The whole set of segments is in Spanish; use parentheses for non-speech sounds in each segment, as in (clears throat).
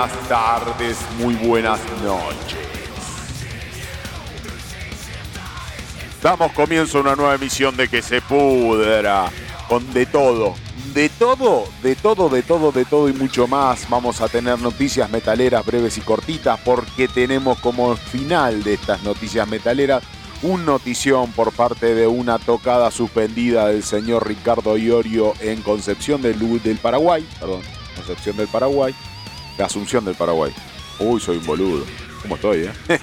buenas tardes, muy buenas noches. Damos comienzo a una nueva emisión de Que se pudra, con de todo, de todo, de todo, de todo, de todo y mucho más. Vamos a tener noticias metaleras breves y cortitas porque tenemos como final de estas noticias metaleras un notición por parte de una tocada suspendida del señor Ricardo Iorio en Concepción del, Paraguay, perdón, Concepción del Paraguay, de Asunción del Paraguay. Uy, soy un boludo. ¿Cómo estoy, eh? (laughs)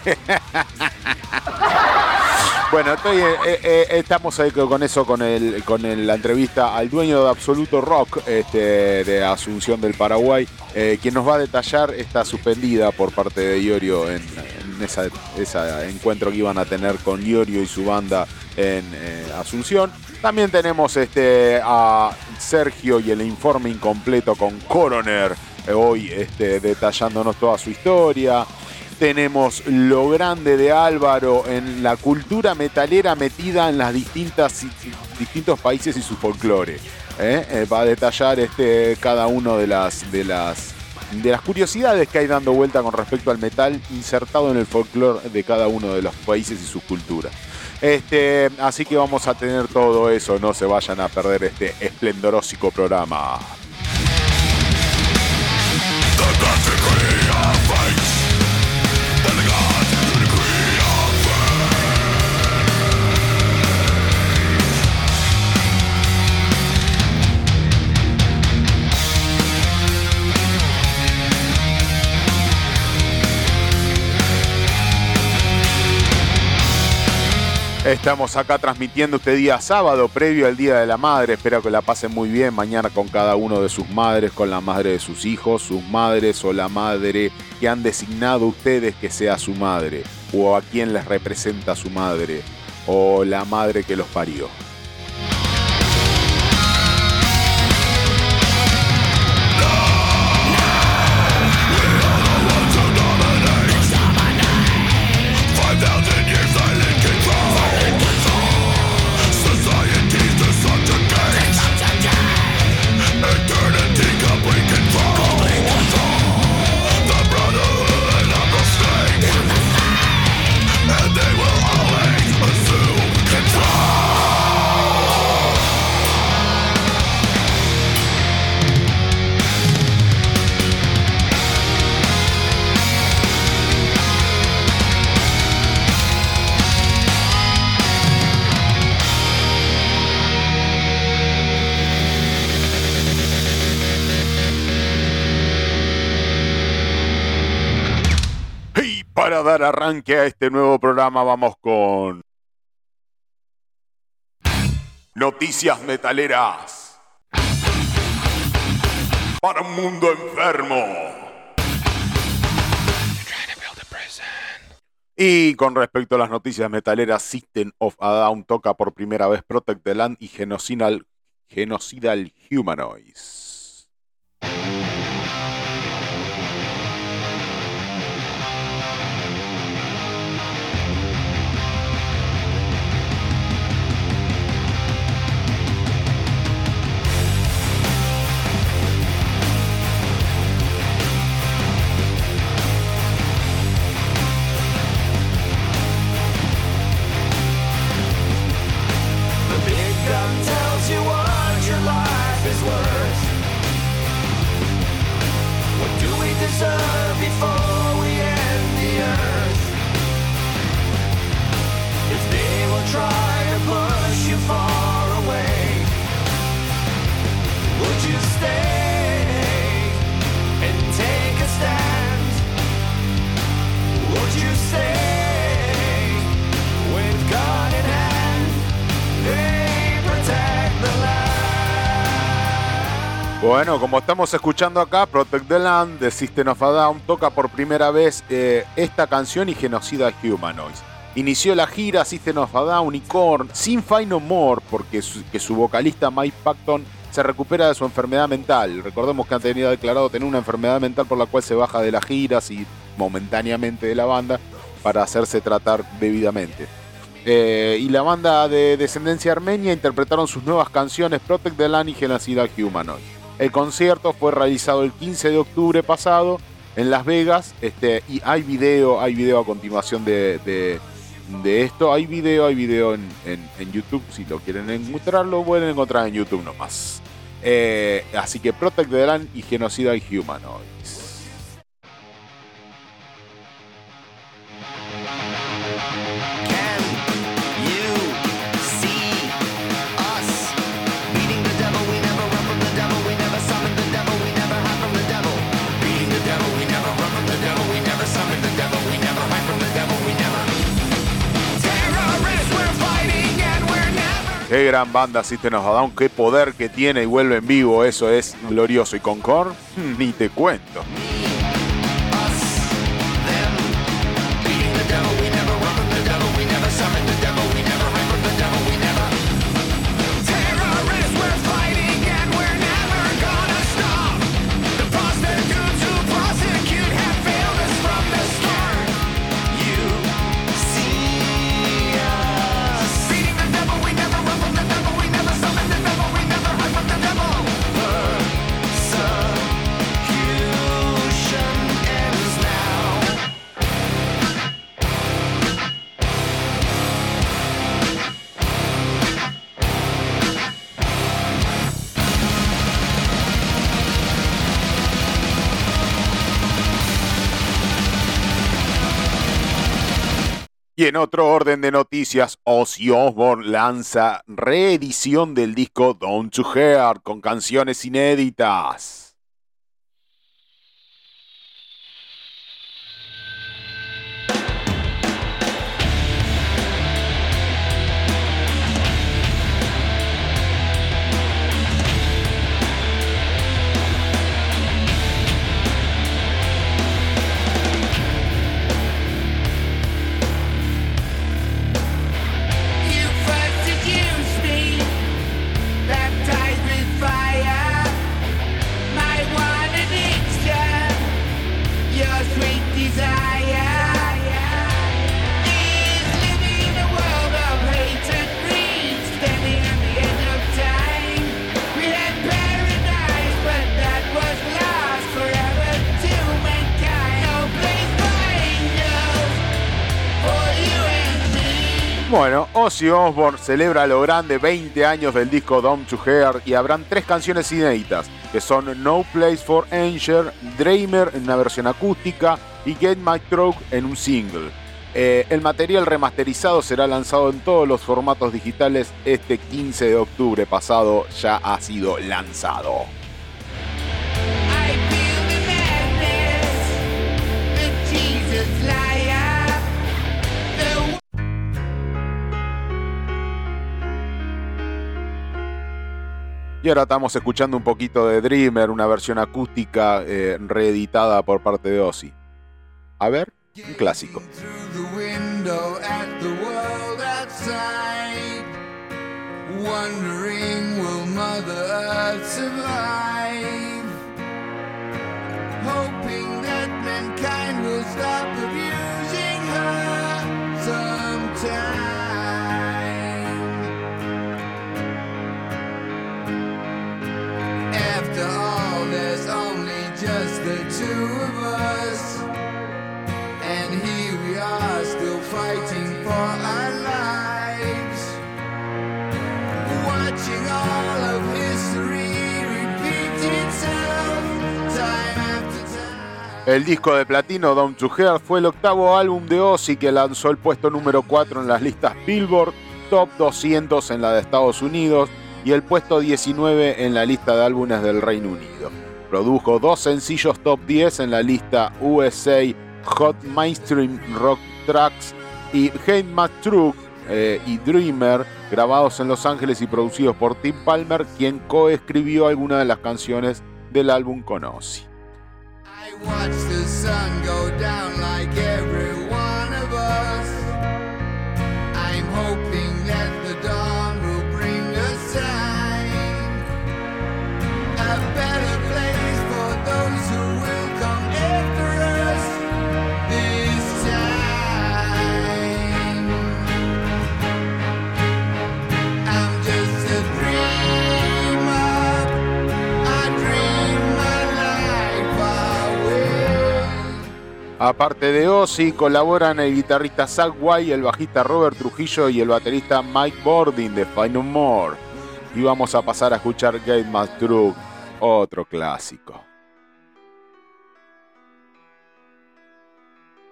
Bueno, estoy, eh, eh, estamos ahí con eso, con, el, con la entrevista al dueño de Absoluto Rock este, de Asunción del Paraguay, eh, quien nos va a detallar esta suspendida por parte de Iorio en, en ese encuentro que iban a tener con Iorio y su banda en eh, Asunción. También tenemos este, a Sergio y el informe incompleto con Coroner, eh, hoy este, detallándonos toda su historia tenemos lo grande de Álvaro en la cultura metalera metida en las distintas distintos países y su folclore. ¿eh? Eh, va a detallar este, cada uno de las, de las de las curiosidades que hay dando vuelta con respecto al metal insertado en el folclore de cada uno de los países y sus culturas. Este, así que vamos a tener todo eso, no se vayan a perder este esplendoroso programa. the degree Estamos acá transmitiendo este día sábado, previo al Día de la Madre. Espero que la pasen muy bien mañana con cada uno de sus madres, con la madre de sus hijos, sus madres o la madre que han designado ustedes que sea su madre, o a quien les representa su madre, o la madre que los parió. Para dar arranque a este nuevo programa vamos con Noticias Metaleras para un mundo enfermo. Y con respecto a las noticias metaleras, System of a Down toca por primera vez Protect the Land y Genocidal, Genocidal Humanoids. Bueno, como estamos escuchando acá, Protect the Land de System of a Down toca por primera vez eh, esta canción y Genocida Humanoids. Inició la gira System of a Down y Korn sin Fight No More porque su, que su vocalista Mike Patton se recupera de su enfermedad mental. Recordemos que han tenido declarado tener una enfermedad mental por la cual se baja de las giras y momentáneamente de la banda para hacerse tratar debidamente. Eh, y la banda de descendencia armenia interpretaron sus nuevas canciones Protect the Land y Genocida Humanoids. El concierto fue realizado el 15 de octubre pasado en Las Vegas este, y hay video, hay video a continuación de, esto. Hay video, hay video en, YouTube. Si lo quieren encontrarlo, pueden encontrar en YouTube nomás. Eh, así que Protect the Land y Genocida Humanoids. Qué gran banda System of a Down, qué poder que tiene y vuelve en vivo, eso es glorioso. Y con Korn, ni te cuento. En otro orden de noticias, Ozzy Osbourne lanza reedición del disco Don't to Hear con canciones inéditas. Bueno, Ozzy Osbourne celebra lo grande 20 años del disco Down to Hear y habrán tres canciones inéditas, que son No Place for Anger, Dreamer en una versión acústica y Get My Throat en un single. Eh, el material remasterizado será lanzado en todos los formatos digitales este 15 de octubre pasado, ya ha sido lanzado. Y ahora estamos escuchando un poquito de Dreamer, una versión acústica eh, reeditada por parte de Ozzy. A ver, un clásico. Wondering will Mother Earth survive? Hoping that mankind will stop abusing her sometime. El disco de platino Down to fue el octavo álbum de Ozzy que lanzó el puesto número 4 en las listas Billboard Top 200 en la de Estados Unidos y el puesto 19 en la lista de álbumes del Reino Unido. Produjo dos sencillos top 10 en la lista USA Hot Mainstream Rock Tracks y Hate My Truck eh, y Dreamer, grabados en Los Ángeles y producidos por Tim Palmer, quien coescribió algunas de las canciones del álbum con Ozzy. Aparte de Ozzy, colaboran el guitarrista Zach White, el bajista Robert Trujillo y el baterista Mike Bordin de Final More. Y vamos a pasar a escuchar Gate My True, otro clásico.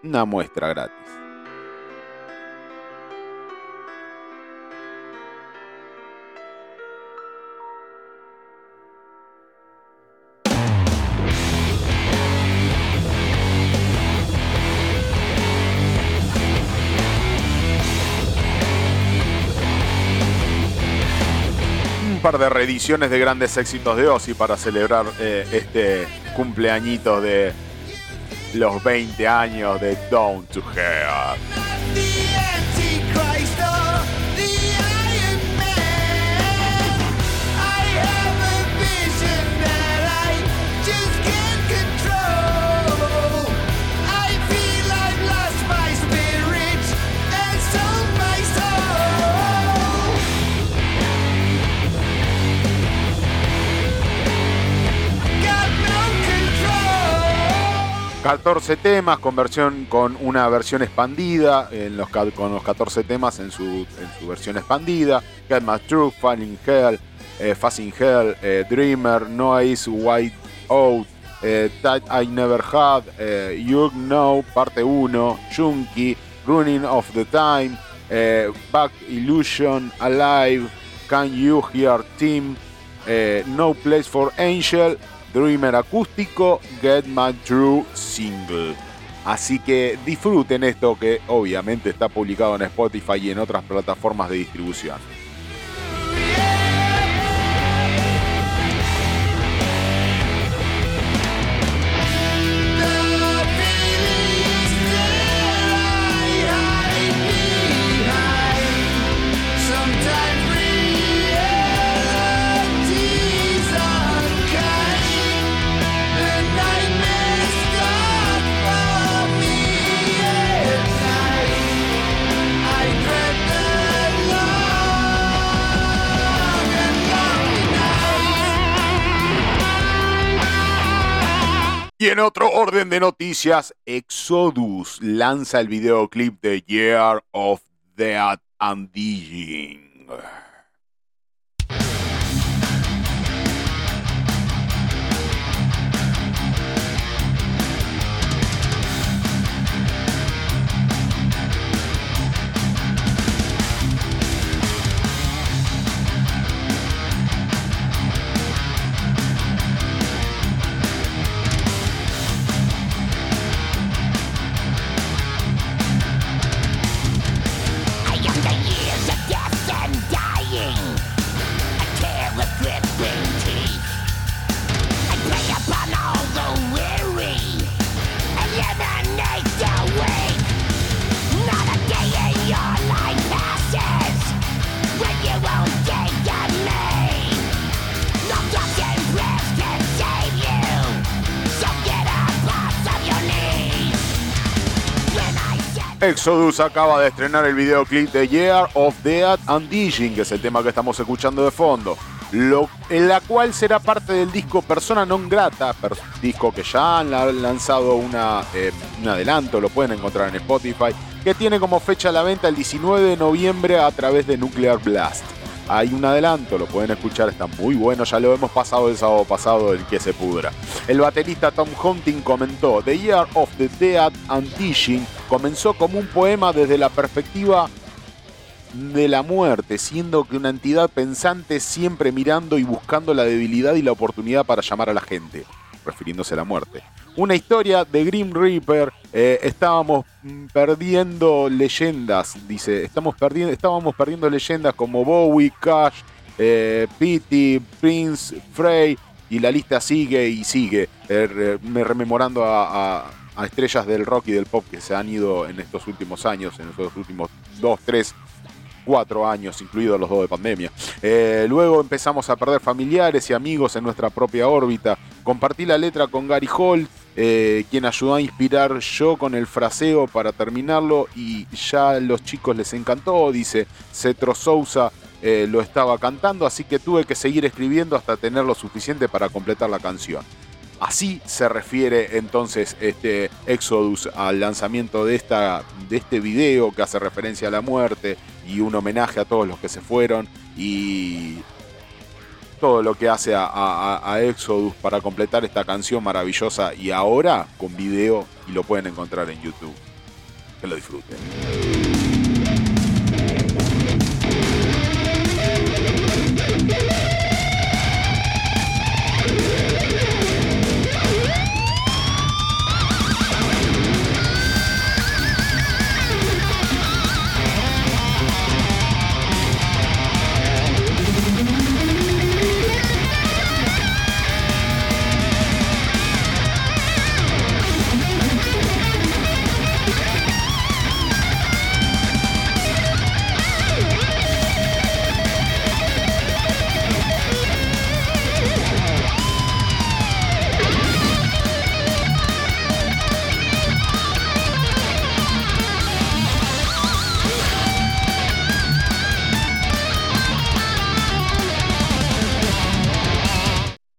Una muestra gratis. Par de reediciones de grandes éxitos de Ozzy para celebrar eh, este cumpleañito de los 20 años de Down to Hell. ...14 temas con, versión, con una versión expandida... En los, con los 14 temas en su, en su versión expandida... Get My Truth, Falling Hell, eh, Hell, eh, Dreamer, No Ace White Out... Eh, That I Never Had, eh, You Know, parte 1, Junkie, Running of the Time, eh, Back Illusion, Alive, Can You Hear Team, No Place for Angel Dreamer acústico, Get My True Single. Así que disfruten esto que obviamente está publicado en Spotify y en otras plataformas de distribución. Orden de noticias, Exodus lanza el videoclip de Year of Death and. Exodus acaba de estrenar el videoclip de Year of Death and Digging, que es el tema que estamos escuchando de fondo, en la cual será parte del disco Persona Non Grata, disco que ya han lanzado una, eh, un adelanto, lo pueden encontrar en Spotify, que tiene como fecha la venta el 19 de noviembre a través de Nuclear Blast. Hay un adelanto, lo pueden escuchar, está muy bueno, ya lo hemos pasado el sábado pasado, el que se pudra. El baterista Tom Hunting comentó, The Year of the Dead and Teaching comenzó como un poema desde la perspectiva de la muerte, siendo que una entidad pensante siempre mirando y buscando la debilidad y la oportunidad para llamar a la gente, refiriéndose a la muerte. Una historia de Grim Reaper. Eh, estábamos perdiendo leyendas, dice. Estamos perdiendo, estábamos perdiendo leyendas como Bowie, Cash, eh, Pity, Prince, Frey. Y la lista sigue y sigue. Eh, me rememorando a, estrellas del rock y del pop que se han ido en estos últimos años, en estos últimos dos, tres cuatro años, incluidos los dos de pandemia. Eh, luego empezamos a perder familiares y amigos en nuestra propia órbita. Compartí la letra con Gary Hall, eh, quien ayudó a inspirar yo con el fraseo para terminarlo y ya a los chicos les encantó, dice Cetro Sousa. Eh, lo estaba cantando, así que tuve que seguir escribiendo hasta tener lo suficiente para completar la canción. Así se refiere entonces este Exodus al lanzamiento de, esta, de este video que hace referencia a la muerte y un homenaje a todos los que se fueron y todo lo que hace a, Exodus para completar esta canción maravillosa y ahora con video y lo pueden encontrar en YouTube. Que lo disfruten.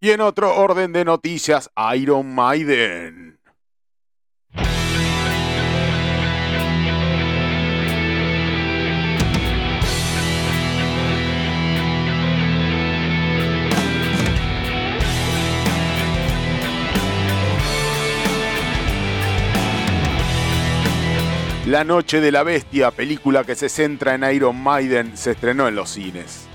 Y en otro orden de noticias, Iron Maiden. La Noche de la Bestia, película que se centra en Iron Maiden, se estrenó en los cines.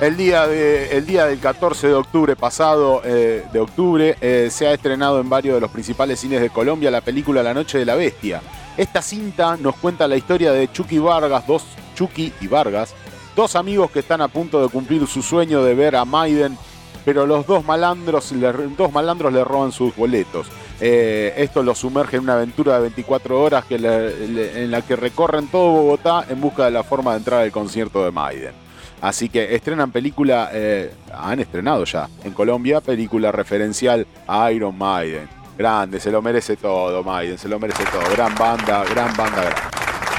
El día, de, el día del 14 de octubre pasado, eh, de octubre, eh, se ha estrenado en varios de los principales cines de Colombia la película La Noche de la Bestia. Esta cinta nos cuenta la historia de Chucky Vargas, dos Chucky y Vargas, dos amigos que están a punto de cumplir su sueño de ver a Maiden, pero los dos malandros, dos malandros le roban sus boletos. Eh, esto los sumerge en una aventura de 24 horas en la que recorren todo Bogotá en busca de la forma de entrar al concierto de Maiden. Así que estrenan película, eh, han estrenado ya en Colombia, película referencial a Iron Maiden. Grande, se lo merece todo, Maiden, se lo merece todo. Gran banda, gran banda, grande.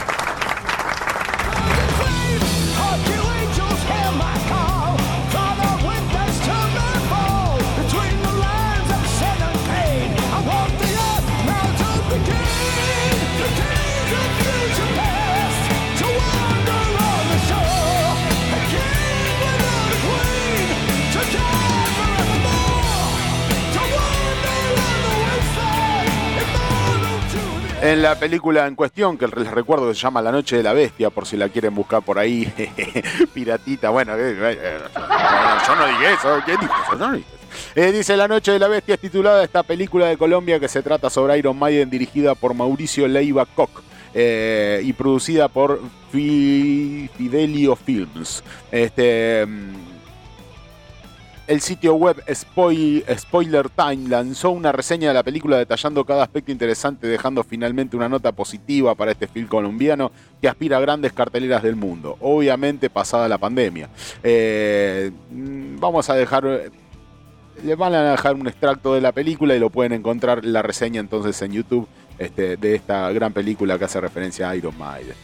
En la película en cuestión, que les recuerdo que se llama La Noche de la Bestia, por si la quieren buscar por ahí, (laughs) piratita, bueno, eh, eh, yo no dije eso, ¿quién dijo eso? No eh, dice La Noche de la Bestia es titulada esta película de Colombia que se trata sobre Iron Maiden dirigida por Mauricio Leiva Koch. y producida por Fidelio Films. Este, mm, el sitio web Spoiler Time lanzó una reseña de la película detallando cada aspecto interesante, dejando finalmente una nota positiva para este film colombiano que aspira a grandes carteleras del mundo, obviamente pasada la pandemia. Eh, mm, vamos a dejar les van a dejar un extracto de la película y lo pueden encontrar la reseña entonces en YouTube este, de esta gran película que hace referencia a Iron Maiden.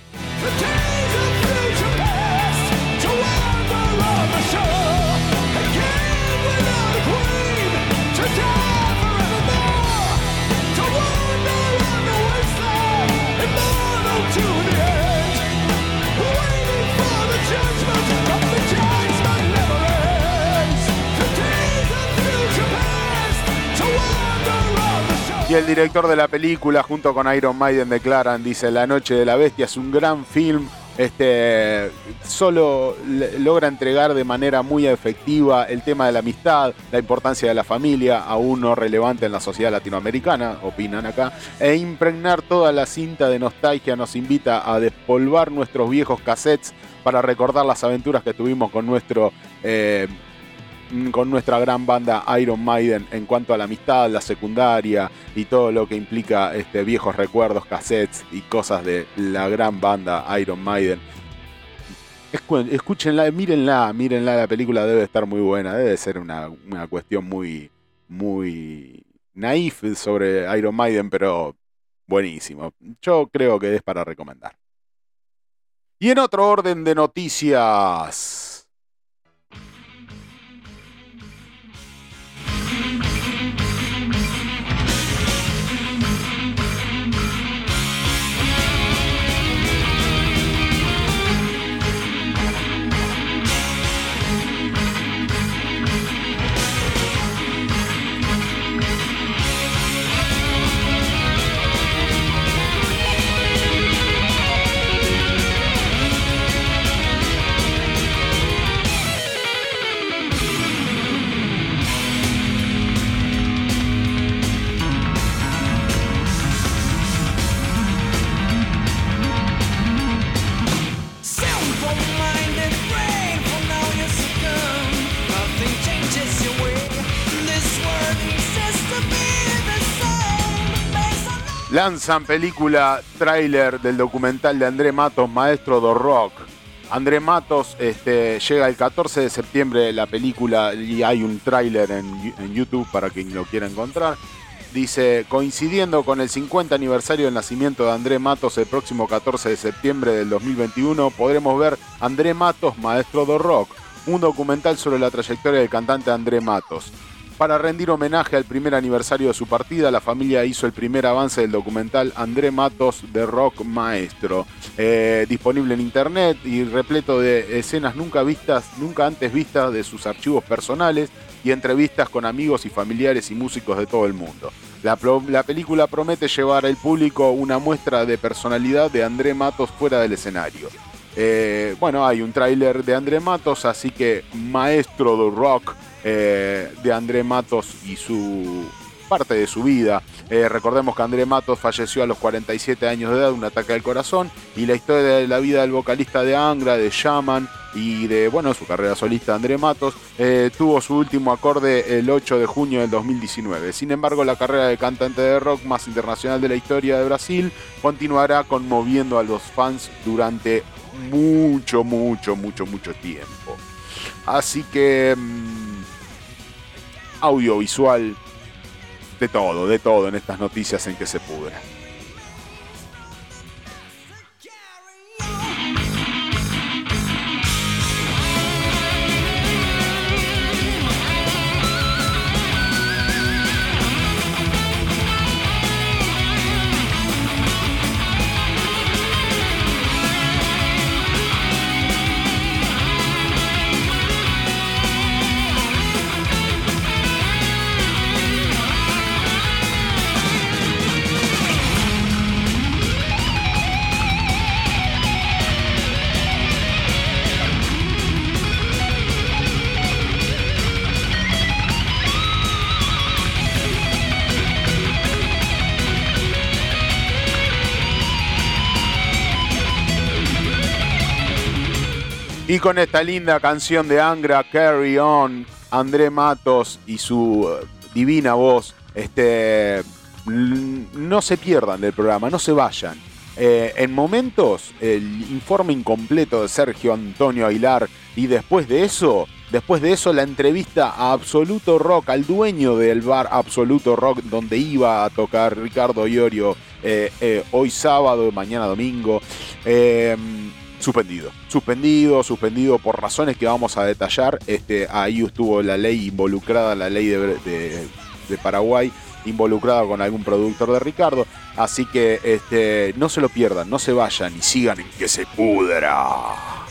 Y el director de la película, junto con Iron Maiden, declaran, dice, La Noche de la Bestia es un gran film este, solo logra entregar de manera muy efectiva el tema de la amistad, la importancia de la familia, aún no relevante en la sociedad latinoamericana, opinan acá, e impregnar toda la cinta de nostalgia nos invita a despolvar nuestros viejos cassettes para recordar las aventuras que tuvimos con nuestro eh, con nuestra gran banda Iron Maiden en cuanto a la amistad, la secundaria y todo lo que implica este, viejos recuerdos, cassettes y cosas de la gran banda Iron Maiden. Escúchenla, mírenla, mírenla, la película debe estar muy buena, debe ser una, una cuestión muy, muy naif sobre Iron Maiden, pero buenísimo. Yo creo que es para recomendar. Y en otro orden de noticias. Lanzan película trailer del documental de André Matos, Maestro do Rock. André Matos este, llega el 14 de septiembre la película y hay un tráiler en, en, YouTube para quien lo quiera encontrar. Dice, coincidiendo con el 50 aniversario del nacimiento de André Matos el próximo 14 de septiembre del 2021, podremos ver André Matos, Maestro do Rock, un documental sobre la trayectoria del cantante André Matos. Para rendir homenaje al primer aniversario de su partida, la familia hizo el primer avance del documental André Matos de Rock Maestro, eh, disponible en internet y repleto de escenas nunca vistas, nunca antes vistas de sus archivos personales y entrevistas con amigos y familiares y músicos de todo el mundo. La, la película promete llevar al público una muestra de personalidad de André Matos fuera del escenario. Eh, bueno, hay un tráiler de André Matos, así que maestro de rock eh, de André Matos y su parte de su vida. Eh, recordemos que André Matos falleció a los 47 años de edad un ataque al corazón y la historia de la vida del vocalista de Angra, de Shaman y de bueno su carrera solista André Matos tuvo su último acorde el 8 de junio del 2019. Sin embargo, la carrera de cantante de rock más internacional de la historia de Brasil continuará conmoviendo a los fans durante mucho, mucho, mucho, mucho tiempo. Así que mm, audiovisual, de todo, de todo en estas noticias en que se pudra. Y con esta linda canción de Angra, Carry On, André Matos y su eh, divina voz, este, no se pierdan del programa, no se vayan. Eh, en momentos, el informe incompleto de Sergio Antonio Aguilar y después de eso, después de eso la entrevista a Absoluto Rock, al dueño del bar Absoluto Rock, donde iba a tocar Ricardo Iorio eh, hoy sábado, mañana domingo suspendido. Suspendido, suspendido por razones que vamos a detallar. Este, ahí estuvo la ley involucrada, la ley de, Paraguay involucrada con algún productor de Ricardo. Así que este, no se lo pierdan, no se vayan y sigan en que se pudra.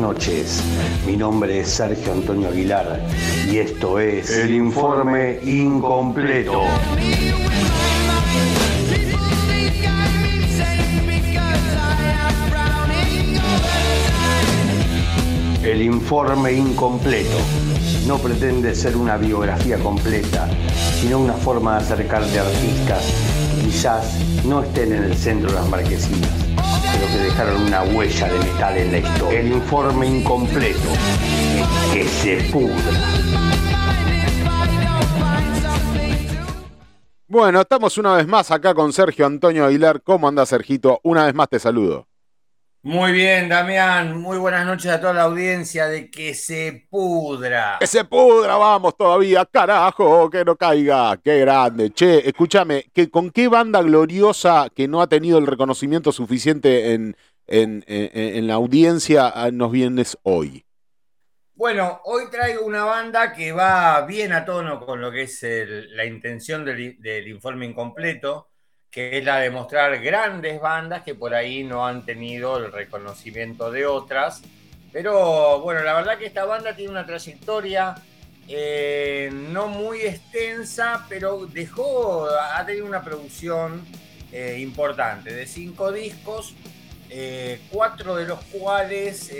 Noches. Mi nombre es Sergio Antonio Aguilar y esto es el informe incompleto. El informe incompleto no pretende ser una biografía completa, sino una forma de acercarte a artistas que quizás no estén en el centro de las marquesinas, pero que dejaron una huella de metal en la historia. El informe incompleto, que se pudra. Bueno, estamos una vez más acá con Sergio Antonio Aguilar. ¿Cómo anda, Sergito? Una vez más te saludo. Muy bien, Damián. Muy buenas noches a toda la audiencia de Que se pudra. Que se pudra, vamos todavía. Carajo, que no caiga. Qué grande. Che, escúchame, ¿con qué banda gloriosa que no ha tenido el reconocimiento suficiente en, en, la audiencia ah, nos vienes hoy? Bueno, hoy traigo una banda que va bien a tono con lo que es la intención del informe incompleto que es la de mostrar grandes bandas que por ahí no han tenido el reconocimiento de otras. Pero bueno, la verdad que esta banda tiene una trayectoria eh, no muy extensa, pero dejó, ha tenido una producción eh, importante de cinco discos, eh, cuatro de los cuales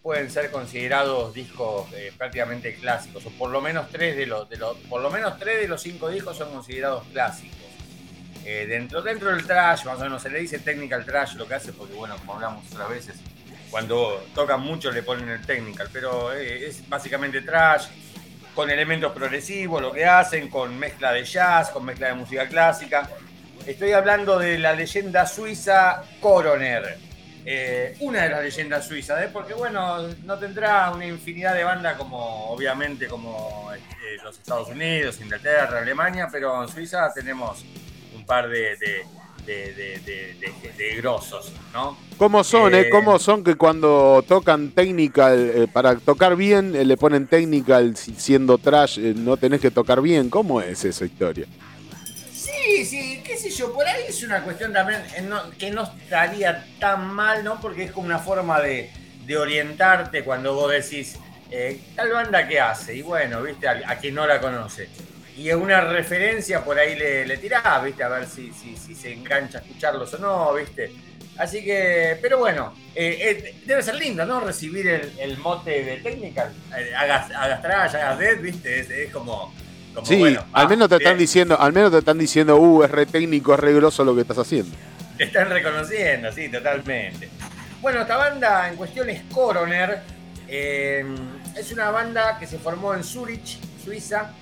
pueden ser considerados discos prácticamente clásicos, o por lo menos tres de los, de los, por lo menos tres de los cinco discos son considerados clásicos. Eh, dentro, dentro del trash, más o menos se le dice technical trash lo que hace, porque bueno, como hablamos otras veces, cuando tocan mucho le ponen el technical, pero eh, es básicamente trash, con elementos progresivos, lo que hacen, con mezcla de jazz, con mezcla de música clásica. Estoy hablando de la leyenda suiza Coroner. Eh, una de las leyendas suizas, porque bueno, no tendrá una infinidad de bandas como obviamente como los Estados Unidos, Inglaterra, Alemania, pero en Suiza tenemos par de, de, grosos, ¿no? ¿Cómo son, eh? eh? ¿Cómo son que cuando tocan technical, eh, para tocar bien, eh, le ponen technical siendo trash, no tenés que tocar bien? ¿Cómo es esa historia? Sí, sí, qué sé yo, por ahí es una cuestión también que no estaría tan mal, ¿no? Porque es como una forma de, orientarte cuando vos decís, tal banda que hace, y bueno, viste, a, a quien no la conoce y una referencia por ahí le, le tirás, ¿viste? A ver si, si, si, se engancha a escucharlos o no, ¿viste? Así que, pero bueno, eh, eh, debe ser lindo, ¿no? Recibir el, mote de technical. Eh, hagas, hagas trash, hagas dead, ¿viste? Es, como, Sí, al menos te están diciendo, al menos te están diciendo, uh, es re técnico, es re grosso lo que estás haciendo. Te están reconociendo, sí, totalmente. Bueno, esta banda en cuestión es Coroner. es una banda que se formó en Zurich, Suiza,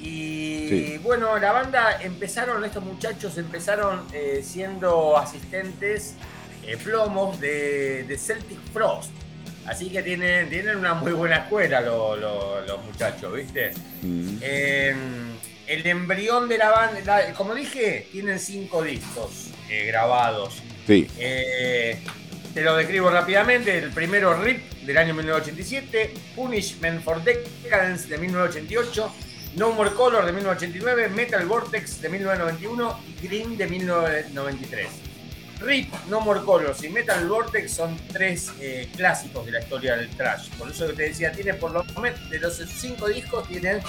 y bueno, la banda empezaron, estos muchachos empezaron eh, siendo asistentes eh, plomos de, Celtic Frost. Así que tienen, tienen una muy buena escuela los muchachos, ¿viste? Mm. el embrión de la banda, como dije, tienen cinco discos eh, grabados. Sí. te lo describo rápidamente. El primero, RIP, del año 1987. Punishment for Decadence, de 1988. No More Color de 1989, Metal Vortex de 1991 y Green de 1993. RIP, No More Colors y Metal Vortex son tres eh, clásicos de la historia del trash. Por eso que te decía, tiene por lo menos de los cinco discos, tienen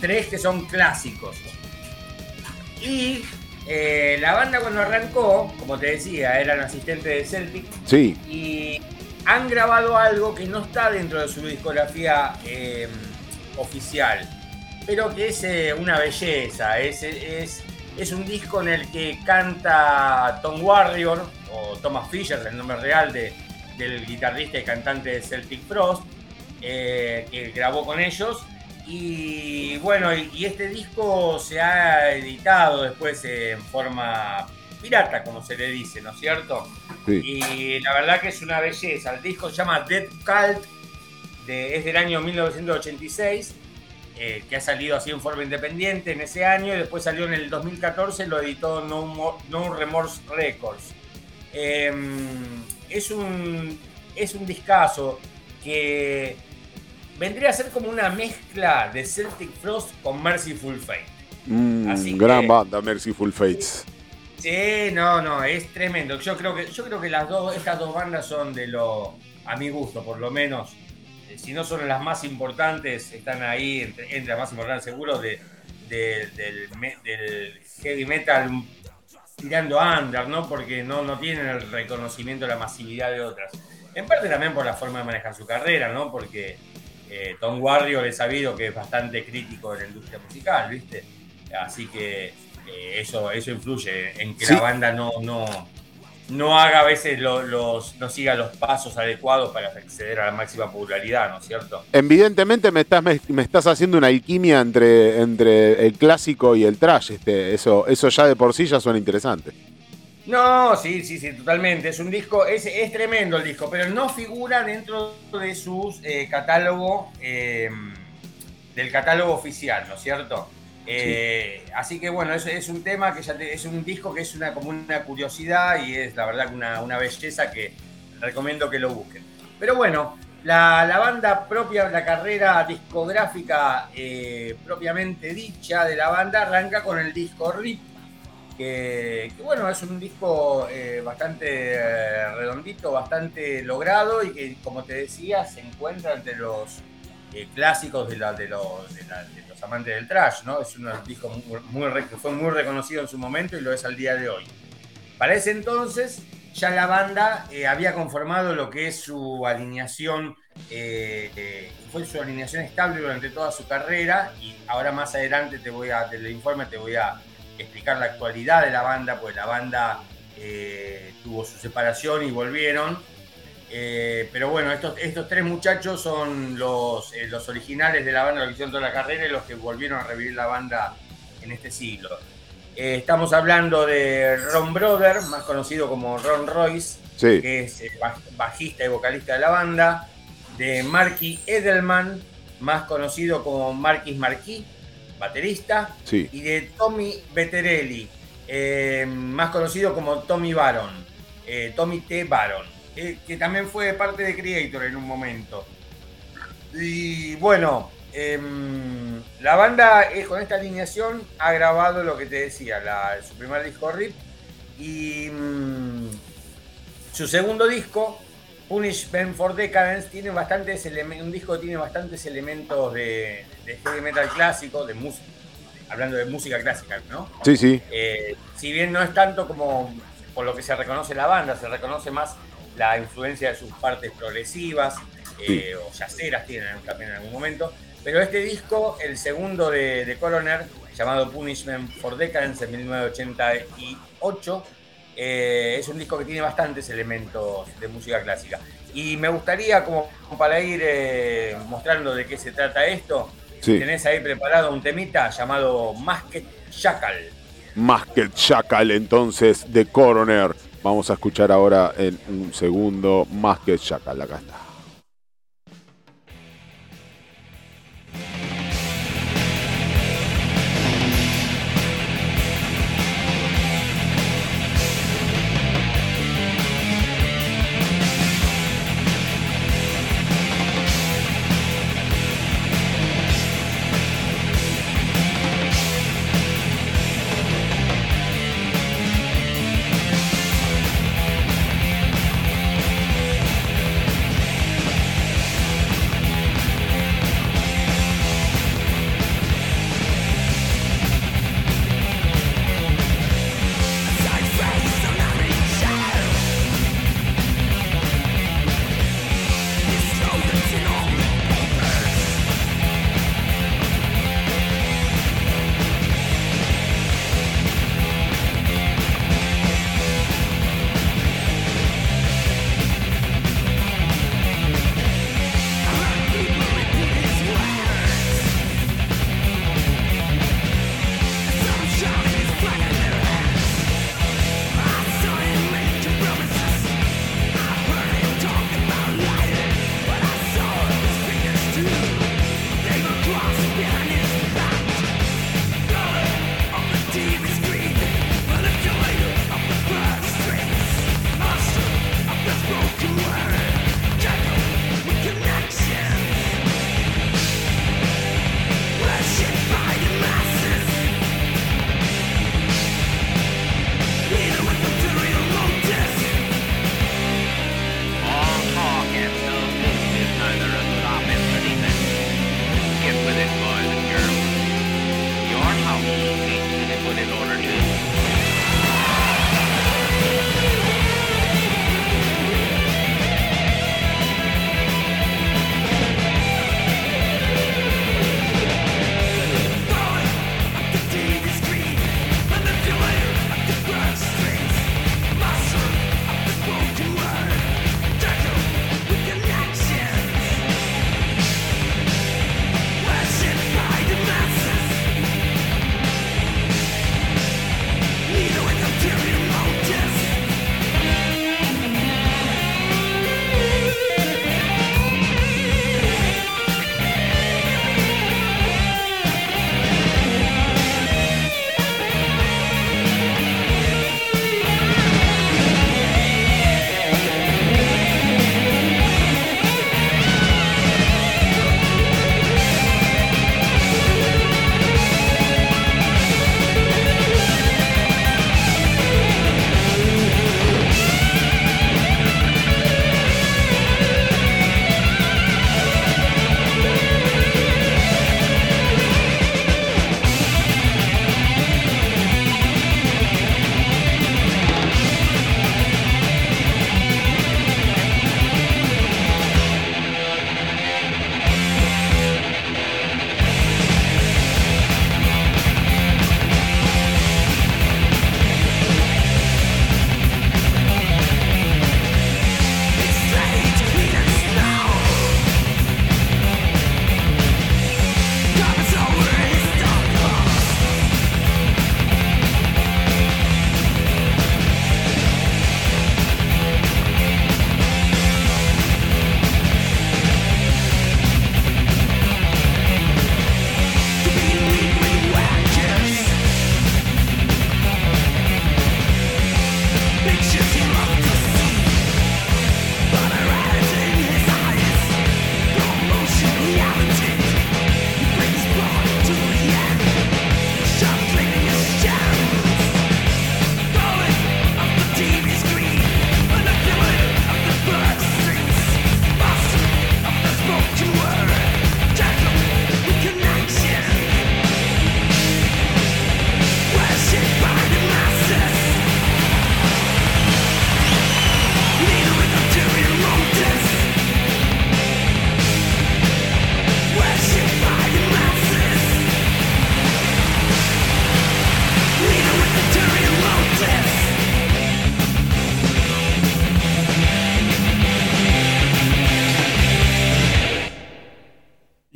tres que son clásicos. Y eh, la banda cuando arrancó, como te decía, eran asistentes de Celtic. Sí. Y han grabado algo que no está dentro de su discografía eh, oficial pero que es eh, una belleza. Es, es, un disco en el que canta Tom Warrior, o Thomas Fisher, el nombre real de, del guitarrista y cantante de Celtic Frost, eh, que grabó con ellos. Y bueno, y, este disco se ha editado después en forma pirata, como se le dice, ¿no es cierto? Y la verdad que es una belleza. El disco se llama Dead Cult, es del año 1986 eh, que ha salido así en forma independiente en ese año y después salió en el 2014, lo editó No, Remorse Records. Em, es, un, es un discazo que vendría a ser como una mezcla de Celtic Frost con Merciful Fate. Mm, gran banda, Merciful Fates. Sí, no, no, es tremendo. Yo creo que, yo creo que las dos, estas dos bandas son de lo, a mi gusto, por lo menos, si no son las más importantes, están ahí entre, las más importantes seguro de, del, del, heavy metal tirando under, ¿no? Porque no, no tienen el reconocimiento, la masividad de otras. En parte también por la forma de manejar su carrera, ¿no? Porque eh, Tom Warrior he sabido que es bastante crítico en la industria musical, ¿viste? Así que eh, eso, eso influye en que la banda no, no, no haga a veces los, no siga los pasos adecuados para acceder a la máxima popularidad, ¿no es cierto? Evidentemente me estás, me, estás haciendo una alquimia entre, entre el clásico y el trash. Este, eso, eso ya de por sí ya suena interesante. No, sí, sí, sí, totalmente. Es un disco, es, es tremendo el disco, pero no figura dentro de su eh, catálogo, eh, del catálogo oficial, ¿no es cierto? Eh, así que bueno, es, es un tema que ya es un disco que es una, como una curiosidad y es la verdad una, una belleza que recomiendo que lo busquen. Pero bueno, la, la banda propia, la carrera discográfica propiamente dicha de la banda arranca con el disco RIP que, bueno, es un disco eh, bastante eh, redondito, bastante logrado y que, como te decía, se encuentra entre los eh, clásicos de, la, de, los, los, amantes del trash, ¿no? Es un disco muy, que fue muy reconocido en su momento y lo es al día de hoy. Para ese entonces, ya la banda había conformado lo que es su alineación, fue su alineación estable durante toda su carrera y ahora más adelante te voy a, del informe te voy a explicar la actualidad de la banda, pues la banda eh, tuvo su separación y volvieron. Eh, pero bueno, estos, estos tres muchachos son los, eh, los originales de la banda, los que hicieron toda la carrera y los que volvieron a revivir la banda en este siglo. estamos hablando de Ron Brother, más conocido como Ron Royce, que es bajista y vocalista de la banda, de Marky Edelman, más conocido como Marquis Marquis, baterista, y de Tommy Betterelli, eh, más conocido como Tommy Baron, eh, Tommy T. Baron, que también fue parte de Creator en un momento. Y bueno, em, la banda eh, con esta alineación ha grabado lo que te decía, su primer disco RIP y mm, su segundo disco, Punishment for Decadence, tiene bastantes un disco que tiene bastantes elementos de, de heavy metal clásico, de música, hablando de música clásica, ¿no? Sí, sí. Eh, si bien no es tanto como por lo que se reconoce la banda, se reconoce más la influencia de sus partes progresivas eh, o yaceras tienen también en algún momento. Pero este disco, el segundo de, de Coroner, llamado Punishment for Decadence en 1988, eh, es un disco que tiene bastantes elementos de música clásica. Y me gustaría, como para ir mostrando de qué se trata esto, Tenés ahí preparado un temita llamado Masked Shackle. Masked Shackle, entonces, de Coroner. Vamos a escuchar ahora en un segundo Masked Shackle. Acá está.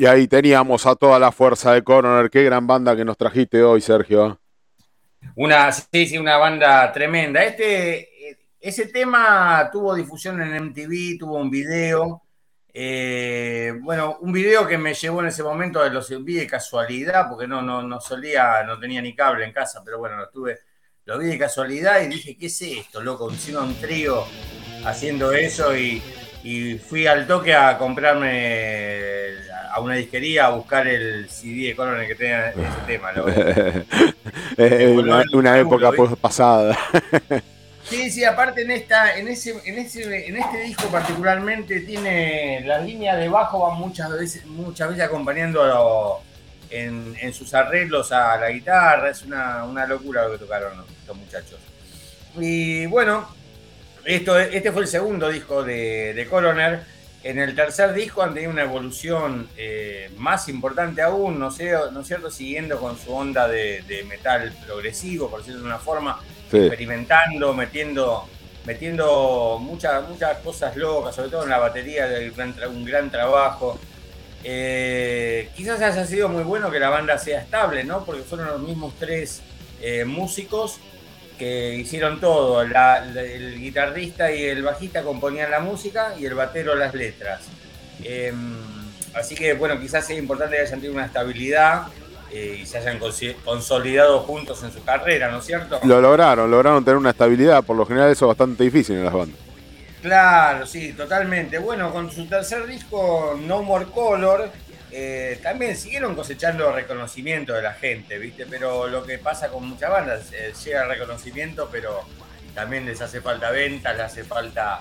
Y ahí teníamos a toda la fuerza de Coroner. Qué gran banda que nos trajiste hoy, Sergio. Una, sí, sí, una banda tremenda. Este, ese tema tuvo difusión en MTV, tuvo un video. Eh, bueno, un video que me llevó en ese momento, los vi de casualidad, porque no, no, no solía, no tenía ni cable en casa, pero bueno, lo tuve, lo vi de casualidad y dije, ¿qué es esto, loco? Encima un trío haciendo eso y, fui al toque a comprarme a una disquería a buscar el CD de Coronel que tenía (laughs) ese tema. una, una época pasada. Sí, sí, aparte en esta, en ese, en ese, en este disco particularmente tiene las líneas de bajo van muchas veces, muchas veces acompañando en, sus arreglos a la guitarra, es una, locura lo que tocaron estos muchachos. Y bueno, esto, este fue el segundo disco de, Coroner. En el tercer disco han tenido una evolución eh, más importante aún, no, sé, ¿no es cierto? Siguiendo con su onda de, de metal progresivo, por decirlo de una forma experimentando, metiendo, metiendo muchas, muchas cosas locas, sobre todo en la batería, un gran trabajo. Eh, quizás haya sido muy bueno que la banda sea estable, ¿no? Porque fueron los mismos tres eh, músicos que hicieron todo. el guitarrista y el bajista componían la música y el batero las letras. Em, así que, bueno, quizás sea importante que hayan tenido una estabilidad eh, y se hayan consolidado juntos en su carrera, ¿no es cierto? Lo lograron, lograron tener una estabilidad, por lo general eso es bastante difícil en las bandas. Claro, sí, totalmente. Bueno, con su tercer disco, No More Color, eh, también siguieron cosechando reconocimiento de la gente, ¿viste? Pero lo que pasa con muchas bandas, eh, llega el reconocimiento, pero también les hace falta ventas, les hace falta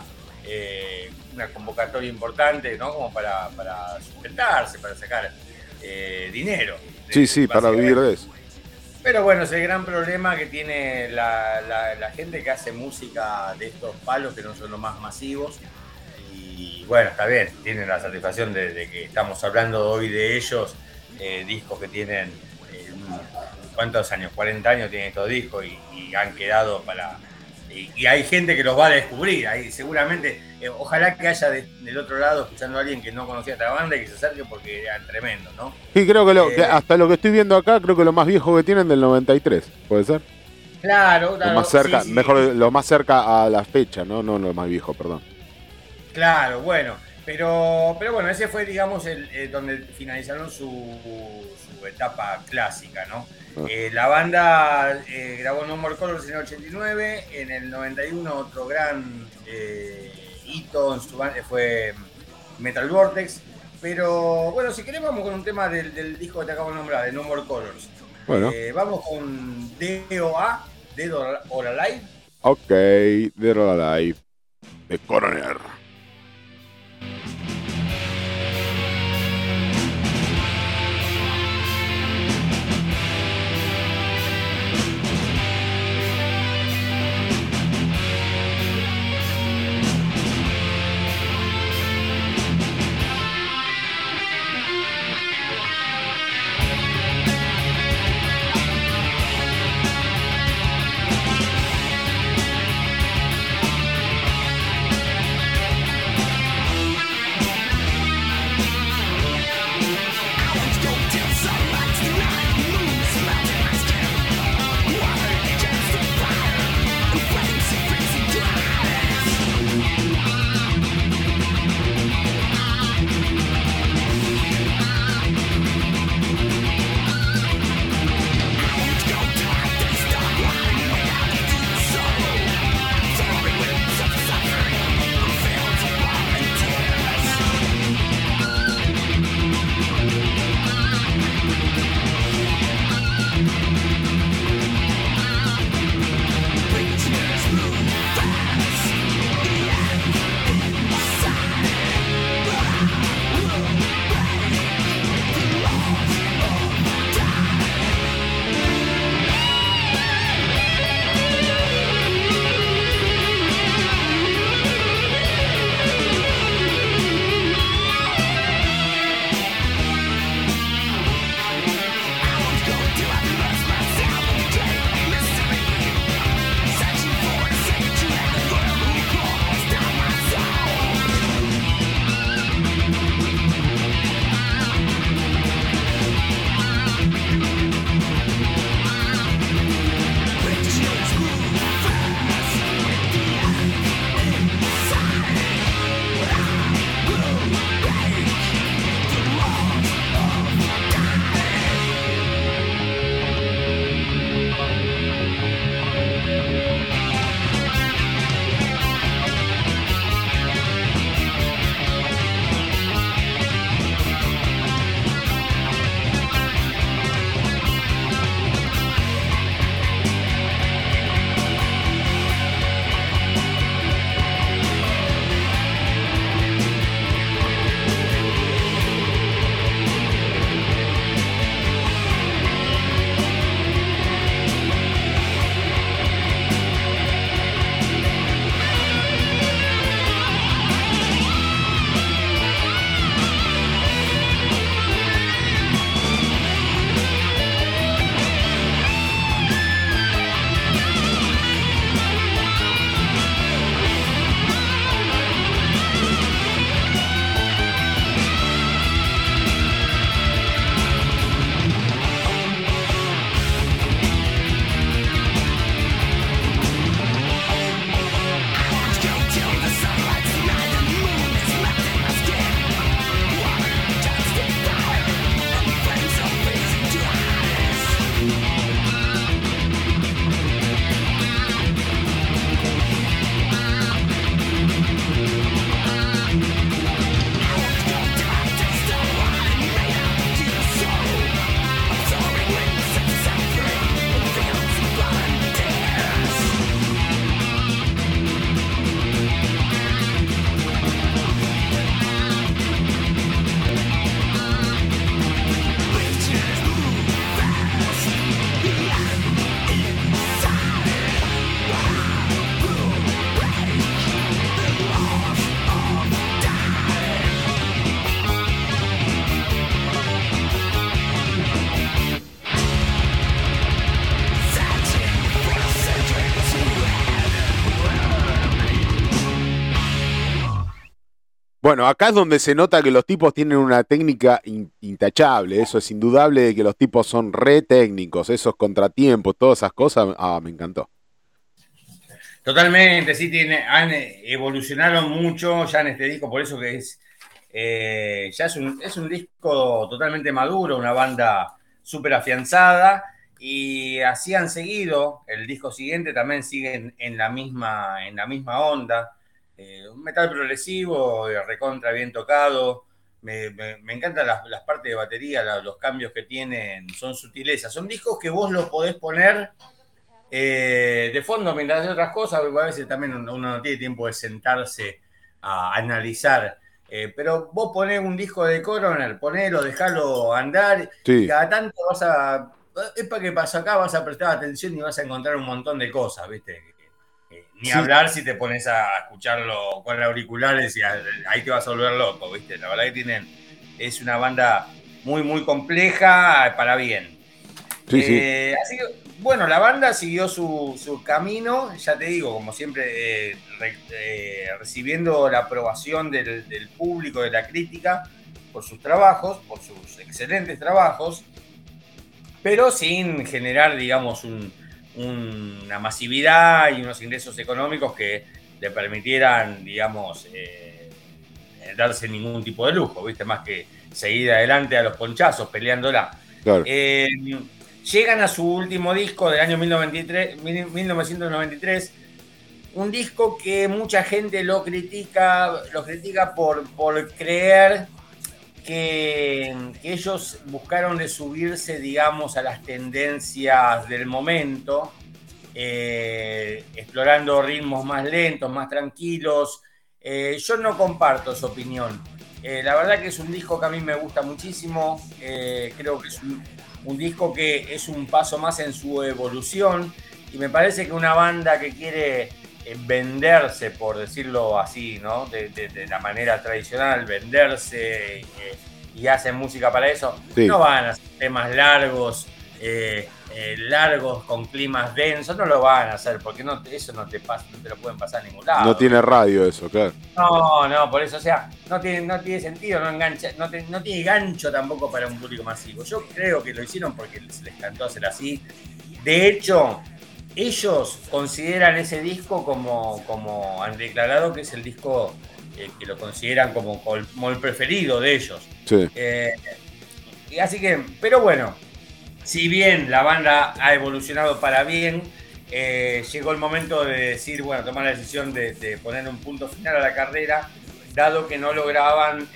una convocatoria importante, ¿no? Como para, para sustentarse, para sacar dinero. Sí, sí, para vivir de eso. Pero bueno, es el gran problema que tiene la, gente que hace música de estos palos que no son los más masivos. Y bueno, está bien, tienen la satisfacción de, que estamos hablando hoy de ellos, eh, discos que tienen, eh, ¿cuántos años? 40 años tienen estos discos y han quedado para, y, hay gente que los va a descubrir. Ahí seguramente, eh, ojalá que haya del otro lado escuchando a alguien que no conocía esta banda y que se acerque porque eran tremendos, ¿no? Sí, creo que, eh, hasta lo que estoy viendo acá, creo que lo más viejo que tienen del 93, ¿puede ser? Claro, claro. Lo más cerca, mejor lo más cerca a la fecha, ¿no? No lo más viejo, perdón. Claro, bueno. Pero, pero bueno, ese fue, digamos, el, eh, donde finalizaron su, su etapa clásica, ¿no? Ah. Eh, la banda eh, grabó No More Colors en el 89, en el 91 otro gran hito en su banda fue Metal Vortex. Pero bueno, si queremos vamos con un tema del, disco que te acabo de nombrar, de No More Colors. Bueno. vamos con DOA, Dead or Alive. Ok, Dead or Alive, de Coroner. Bueno, acá es donde se nota que los tipos tienen una técnica intachable, eso es indudable de que los tipos son re técnicos, esos contratiempos, todas esas cosas, ah, me encantó. Totalmente, sí, tiene, han evolucionado mucho ya en este disco, por eso que es, eh, ya es un, es un disco totalmente maduro, una banda súper afianzada, y así han seguido, el disco siguiente también sigue en, la, misma, en la misma onda. Eh, un metal progresivo, eh, recontra bien tocado. Me, me, encantan las, partes de batería, los cambios que tienen, son sutilezas. Son discos que vos los podés poner eh, de fondo mientras haces otras cosas, porque a veces también uno, no tiene tiempo de sentarse a analizar. pero vos ponés un disco de Coroner, ponelo, dejalo andar, y cada tanto vas a. Es para que pasa acá, vas a prestar atención y vas a encontrar un montón de cosas, ¿viste? Ni hablar si te pones a escucharlo con auriculares y ahí te vas a volver loco, ¿viste? La verdad que tienen. Es una banda muy, muy compleja para bien. Sí, sí. Eh, así que, bueno, la banda siguió su, camino, ya te digo, como siempre, eh, eh, recibiendo la aprobación del, del, público, de la crítica, por sus trabajos, por sus excelentes trabajos, pero sin generar, digamos, un, una masividad y unos ingresos económicos que le permitieran, digamos, eh, darse ningún tipo de lujo, ¿viste? Más que seguir adelante a los ponchazos, peleándola. Eh, llegan a su último disco del año 1993, un disco que mucha gente lo critica, lo critica por, por creer que, ellos buscaron de subirse, digamos, a las tendencias del momento, eh, explorando ritmos más lentos, más tranquilos. Eh, yo no comparto su opinión. Eh, la verdad que es un disco que a mí me gusta muchísimo. creo que es un, disco que es un paso más en su evolución. Y me parece que una banda que quiere venderse, por decirlo así, ¿no? De, la manera tradicional, venderse eh, y hacen música para eso, no van a hacer temas largos, eh, eh, largos con climas densos, no lo van a hacer, porque no, eso no te, pasa, no te lo pueden pasar a ningún lado. No tiene radio eso, claro. No, no, por eso, o sea, no tiene, no tiene sentido, no engancha, no, no tiene gancho tampoco para un público masivo. Yo creo que lo hicieron porque les, les cantó hacer así. De hecho, ellos consideran ese disco como, como han declarado que es el disco eh, que lo consideran como, el preferido de ellos. Sí. Eh, y así que, pero bueno, si bien la banda ha evolucionado para bien, eh, llegó el momento de decir, bueno, tomar la decisión de, poner un punto final a la carrera, dado que no lograban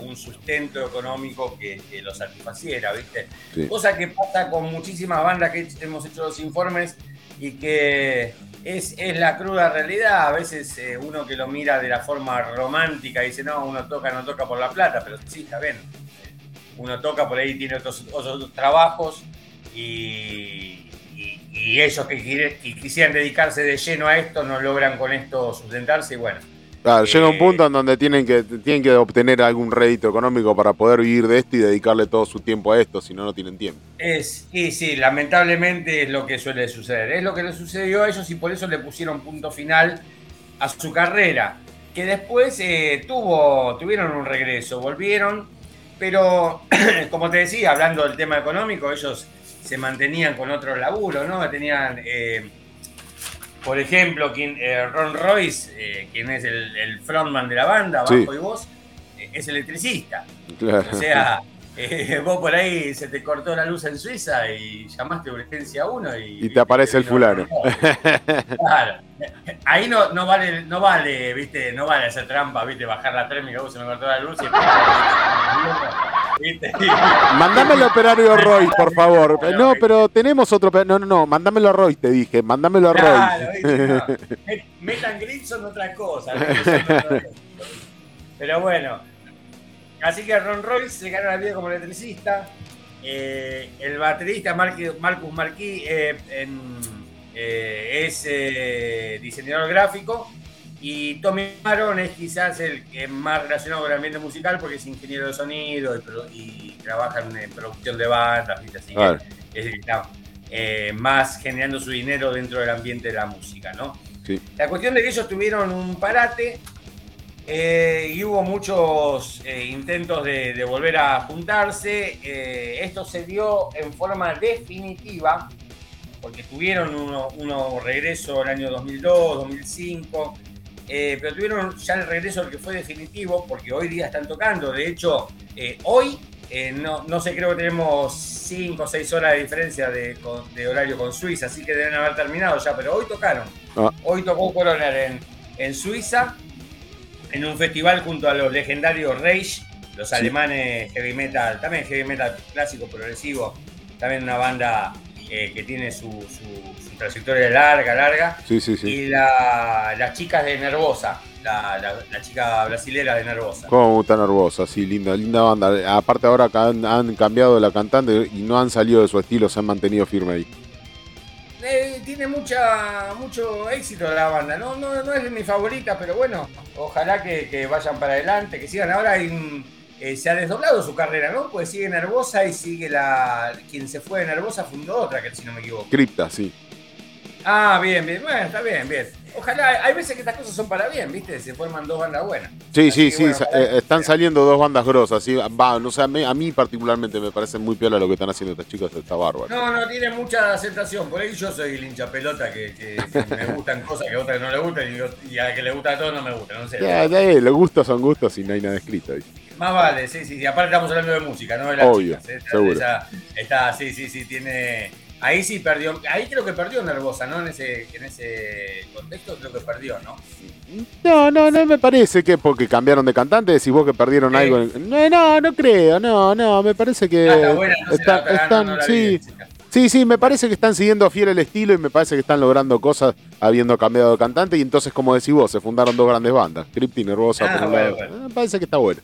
un sustento económico que, lo satisfaciera, ¿viste? Cosa que pasa con muchísimas bandas que hemos hecho los informes y que es, es, la cruda realidad. A veces eh, uno que lo mira de la forma romántica dice, no, uno toca, no toca por la plata, pero sí, está bien. Uno toca por ahí, tiene otros, otros trabajos y, ellos que, que, quisieran dedicarse de lleno a esto no logran con esto sustentarse y bueno Claro, llega un eh, punto en donde tienen que, tienen que obtener algún rédito económico para poder vivir de esto y dedicarle todo su tiempo a esto, si no, no tienen tiempo. Es, sí, sí, lamentablemente es lo que suele suceder. Es lo que le sucedió a ellos y por eso le pusieron punto final a su carrera. Que después eh, tuvo, tuvieron un regreso, volvieron, pero (clears throat) como te decía, hablando del tema económico, ellos se mantenían con otro laburo, ¿no? Tenían. Eh, por ejemplo, quien, eh, Ron Royce, eh, quien es el, frontman de la banda, bajo y voz, eh, es electricista. O sea, (laughs) vos por ahí se te cortó la luz en Suiza y llamaste urgencia 1 y, y te aparece el fulano. claro. Ahí no, no vale, no vale, viste, no vale hacer trampa, viste, bajar la térmica, se me cortó la luz y Mandame (laughs) el operario Roy, por favor. No, pero tenemos otro. No, no, no, mándamelo a Roy, te dije. Mándamelo a Roy. Claro, (laughs) Metan grid son otra cosa. Pero bueno. Así que Ron Roy se gana la vida como electricista. Eh, el baterista Marcus Marquis eh, eh, es diseñador gráfico y Tommy Maron es quizás el que más relacionado con el ambiente musical porque es ingeniero de sonido y, trabaja en, producción de bandas, así es, eh, más generando su dinero dentro del ambiente de la música, ¿no? La cuestión de que ellos tuvieron un parate, eh, eh, y hubo muchos eh, intentos de, volver a juntarse. Eh, esto se dio en forma definitiva, porque tuvieron uno, uno regreso el año 2002, 2005, pero tuvieron ya el regreso el que fue definitivo, porque hoy día están tocando. De hecho, hoy no, no, sé, creo que tenemos 5 o 6 horas de diferencia de, horario con Suiza, así que deben haber terminado ya, pero hoy tocaron. Ah. Hoy tocó Coroner en, en Suiza en un festival junto a los legendarios Rage, los alemanes heavy metal, también heavy metal clásico, progresivo, también una banda eh, que tiene su, trayectoria larga, larga. Sí, sí, sí. Y las chicas de Nervosa, la, chica brasilera de Nervosa. ¿Cómo está Nervosa? Sí, linda, linda banda. Aparte ahora han, han cambiado la cantante y no han salido de su estilo, se han mantenido firme ahí. Eh, tiene mucha, mucho éxito la banda. No, no, no es mi favorita, pero bueno, ojalá que, vayan para adelante, que sigan. Ahora eh, se ha desdoblado su carrera, ¿no? Pues sigue Nervosa y sigue la. Quien se fue de Nervosa fundó otra, que si no me equivoco. Cripta, sí. Ah, bien, bien. Bueno, está bien, bien. Ojalá, hay veces que estas cosas son para bien, ¿viste? Se forman dos bandas buenas. Sí, sí, sí, eh, están saliendo dos bandas grosas, ¿sí? Va, no sé, a mí, particularmente me parece muy piola lo que están haciendo estas chicas, está bárbaro. No, no, tiene mucha aceptación, por ahí yo soy el hincha pelota que, me gustan cosas que a otras no le gustan y, a que le gusta a todos no me gusta, no sé. Ya, ya, los gustos son gustos y no hay nada escrito ahí. Más vale, sí, sí, sí, aparte estamos hablando de música, no de las Obvio, chicas. ¿eh? Seguro. está, sí, sí, sí, tiene Ahí sí perdió, ahí creo que perdió Nervosa, ¿no? En ese, en ese contexto creo que perdió, ¿no? No, no, no me parece que porque cambiaron de cantante decís vos que perdieron algo. No, no, no creo, no, no, me parece que ah, están, sí. Sí, sí, me parece que están siguiendo fiel el estilo y me parece que están logrando cosas habiendo cambiado de cantante y entonces, como decís vos, se fundaron dos grandes bandas, Crypti y Nervosa ah, por un lado. Me parece que está bueno.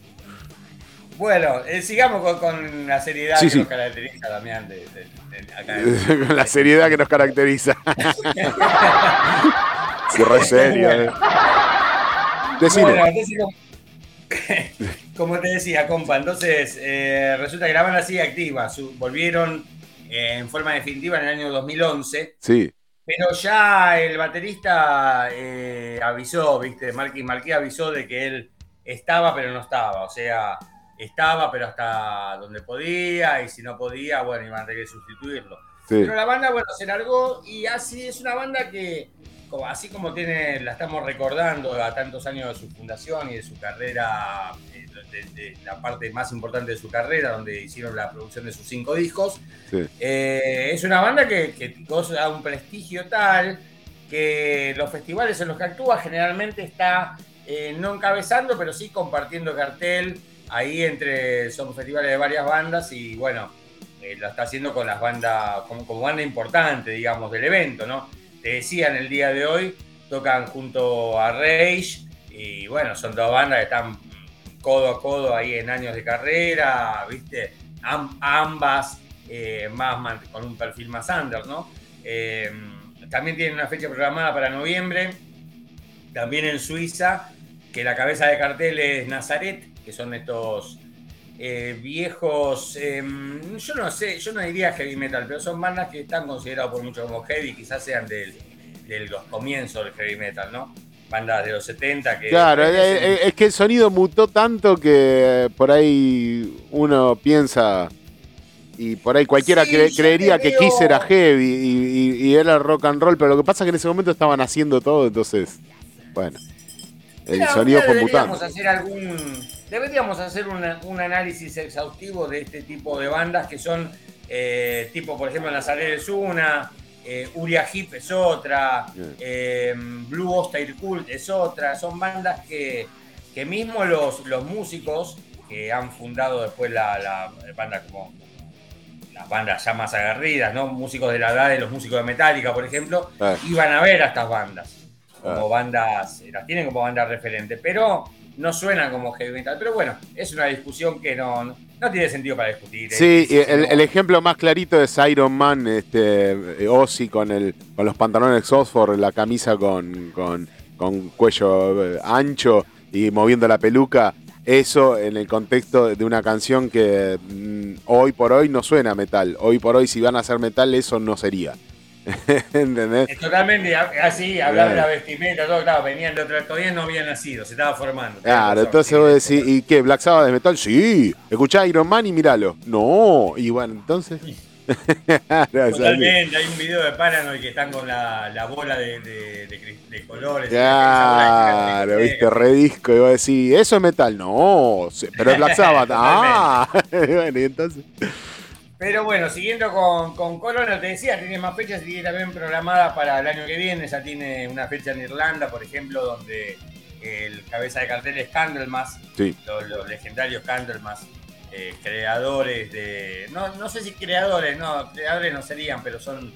Bueno, eh, sigamos con, la seriedad que nos caracteriza, (laughs) Damián, de, con la seriedad que nos caracteriza. sí, re serio. Eh. (laughs) como, te decía, compa, entonces eh, resulta que la banda sigue activa. volvieron en forma definitiva en el año 2011. Sí. Pero ya el baterista avisó, viste, Marquis Marquí avisó de que él estaba, pero no estaba. O sea, estaba, pero hasta donde podía, y si no podía, bueno, iban a tener que sustituirlo. Pero la banda, bueno, se largó y así es una banda que, así como tiene, la estamos recordando a tantos años de su fundación y de su carrera, eh, de, la parte más importante de su carrera, donde hicieron la producción de sus cinco discos, eh, es una banda que, que goza un prestigio tal que los festivales en los que actúa generalmente está eh, no encabezando, pero sí compartiendo cartel ahí entre, son festivales de varias bandas y bueno, eh, lo está haciendo con las bandas, como, banda importante, digamos, del evento, ¿no? Te decía en el día de hoy, tocan junto a Rage y bueno, son dos bandas que están codo a codo ahí en años de carrera, ¿viste? ambas eh, más, con un perfil más under, ¿no? Eh, también tienen una fecha programada para noviembre, también en Suiza, que la cabeza de cartel es Nazaret, que son estos eh, viejos, em, yo no sé, yo no diría heavy metal, pero son bandas que están considerados por muchos como heavy, quizás sean de los comienzos del heavy metal, ¿no? Bandas de los 70 que... Claro, es, que el sonido mutó tanto que por ahí uno piensa y por ahí cualquiera creería que Kiss era heavy y, y, era rock and roll, pero lo que pasa es que en ese momento estaban haciendo todo, entonces, bueno, el sonido fue mutando. Hacer algún deberíamos hacer un análisis exhaustivo de este tipo de bandas que son eh, tipo, por ejemplo, Nazaret es una, eh, Uria Hip es otra, eh, Blue Hostile Cult es otra, son bandas que, que mismo los, los músicos que han fundado después la, la banda como las bandas ya más aguerridas, ¿no? Músicos de la edad de los músicos de Metallica, por ejemplo, iban a ver a estas bandas. Como bandas, las tienen como bandas referentes, pero no suenan como heavy metal. Pero bueno, es una discusión que no, no tiene sentido para discutir. ¿eh? Sí, el, ejemplo más clarito es Iron Man, este, Ozzy con, el, con los pantalones Oxford, la camisa con, con, con cuello eh, ancho y moviendo la peluca. Eso en el contexto de una canción que mm, hoy por hoy no suena metal. Hoy por hoy, si van a hacer metal, eso no sería. (laughs) ¿Entendés? Totalmente así, hablar de la vestimenta, todo, claro, venían de otro, todavía no habían nacido, se estaba formando. Claro, entonces vos decís, ¿y qué? ¿Black Sabbath de metal? Sí, escuchá Iron Man y míralo. No, y bueno, entonces. (laughs) Totalmente, hay un video de Paranoid que están con la, la bola de, de, de, colores. Claro, viste, redisco, y vos decís, ¿eso es metal? No, pero es Black (laughs) Sabbath. ah, bueno, y entonces. Pero bueno, siguiendo con, con Corona, te decía, tiene más fechas y tiene también programada para el año que viene. Ya tiene una fecha en Irlanda, por ejemplo, donde el cabeza de cartel es Candlemas, los, legendarios Candlemas, eh, creadores de. No, no sé si creadores, no, creadores no serían, pero son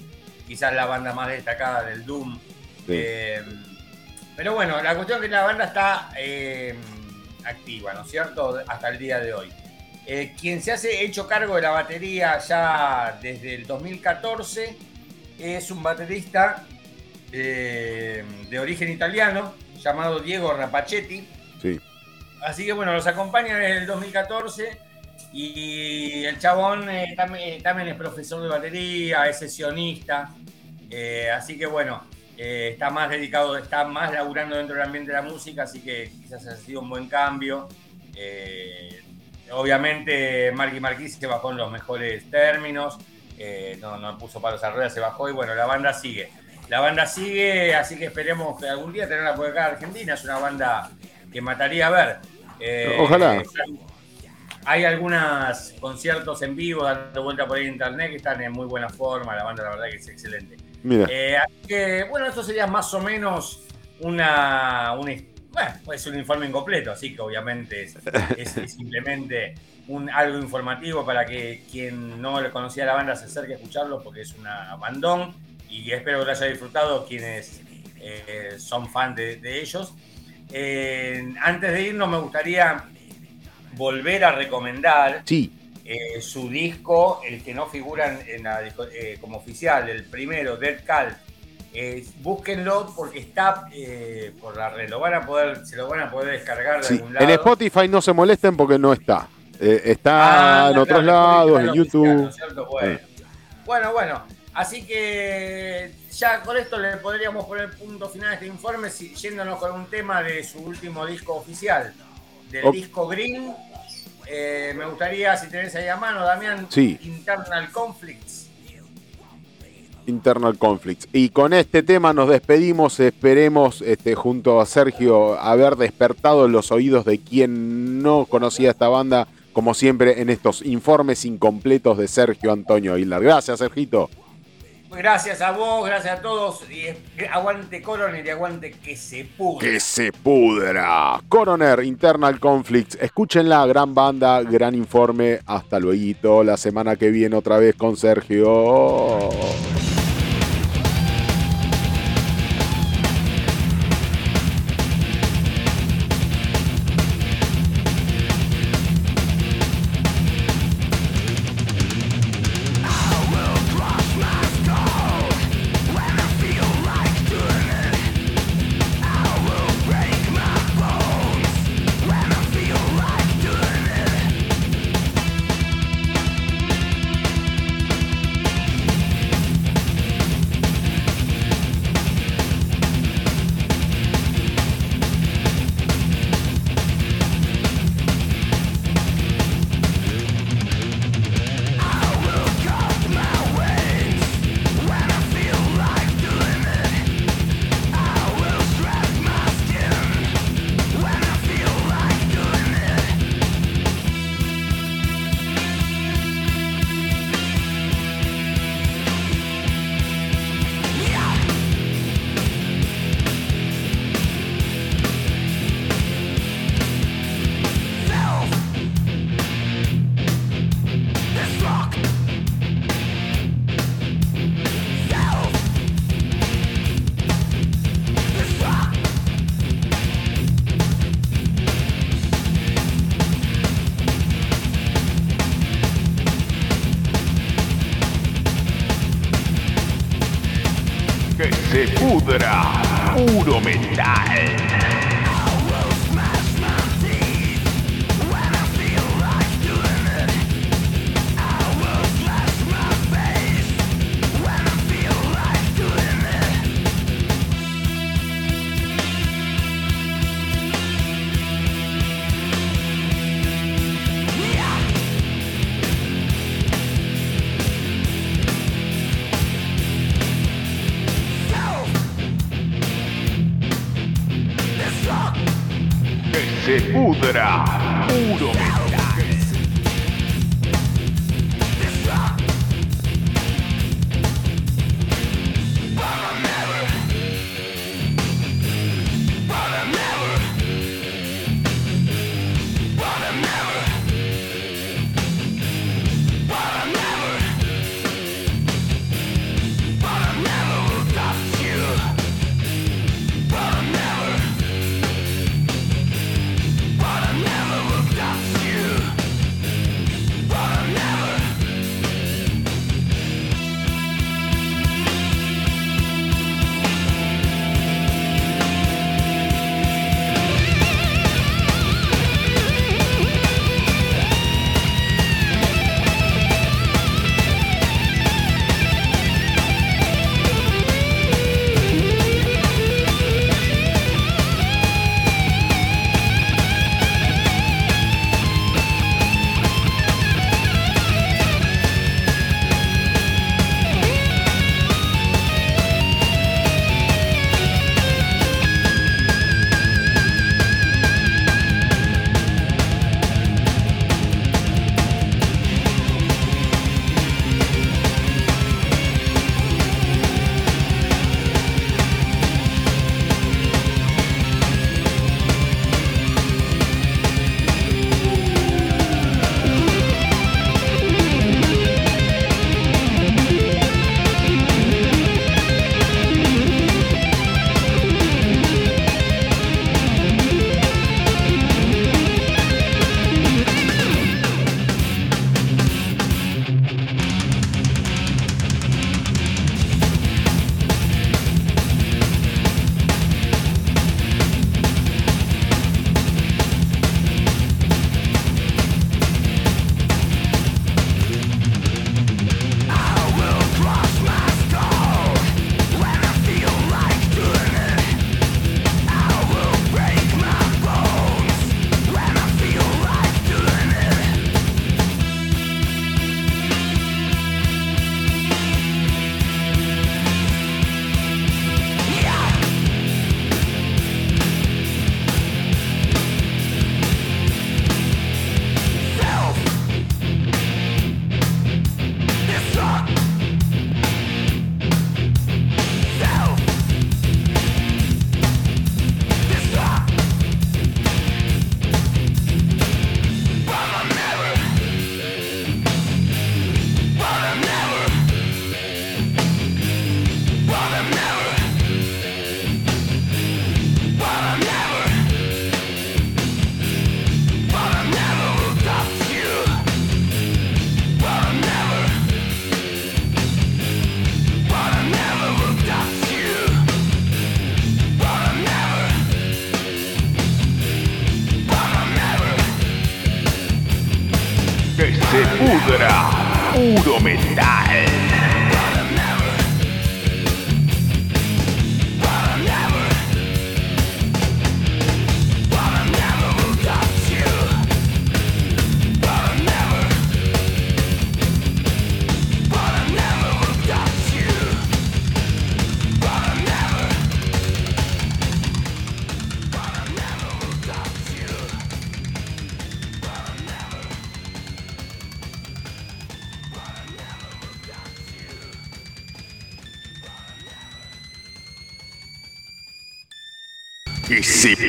quizás la banda más destacada del Doom. Eh, pero bueno, la cuestión es que la banda está eh, activa, ¿no es cierto? Hasta el día de hoy. Eh, quien se hace hecho cargo de la batería ya desde el 2014 es un baterista eh, de origen italiano llamado Diego Rapacetti. Sí. Así que bueno, los acompaña desde el 2014 y el chabón eh, también, es profesor de batería, es sesionista. así que bueno, está más dedicado, está más laburando dentro del ambiente de la música, así que quizás ha sido un buen cambio. Obviamente Marky Marquis se bajó en los mejores términos, eh, no, no puso palos a ruedas, se bajó y bueno, la banda sigue. La banda sigue, así que esperemos que algún día tenerla por acá en Argentina. Es una banda que mataría a ver. Eh, Ojalá. Hay algunos conciertos en vivo dando vuelta por ahí en internet que están en muy buena forma. La banda, la verdad, que es excelente. Mira. Eh, así que, bueno, esto sería más o menos una, una bueno, es un informe incompleto, así que obviamente es, simplemente un, algo informativo para que quien no le conocía a la banda se acerque a escucharlo porque es una bandón y espero que lo haya disfrutado quienes eh, son fan de, ellos. Eh, antes de irnos me gustaría volver a recomendar eh, su disco, el que no figura en la, como oficial, el primero, Dead Call eh, búsquenlo porque está eh, por la red. Lo van a poder, se lo van a poder descargar de algún lado. En Spotify no se molesten porque no está. Eh, está ah, en otros lados, en YouTube. bueno. bueno, Así que ya con esto le podríamos poner punto final a este informe, yéndonos con un tema de su último disco oficial, del disco Green. me gustaría, si tenés ahí a mano, Damián, Internal Conflicts. Internal Conflicts. Y con este tema nos despedimos. Esperemos, este, junto a Sergio, haber despertado los oídos de quien no conocía esta banda, como siempre, en estos informes incompletos de Sergio Antonio Hilar. Gracias, Sergito. Gracias a vos, gracias a todos. Y aguante Coroner y aguante que se pudra. Que se pudra. Coroner, Internal Conflicts. Escúchenla, gran banda, gran informe. Hasta luego. La semana que viene otra vez con Sergio. pudra. Puro metal.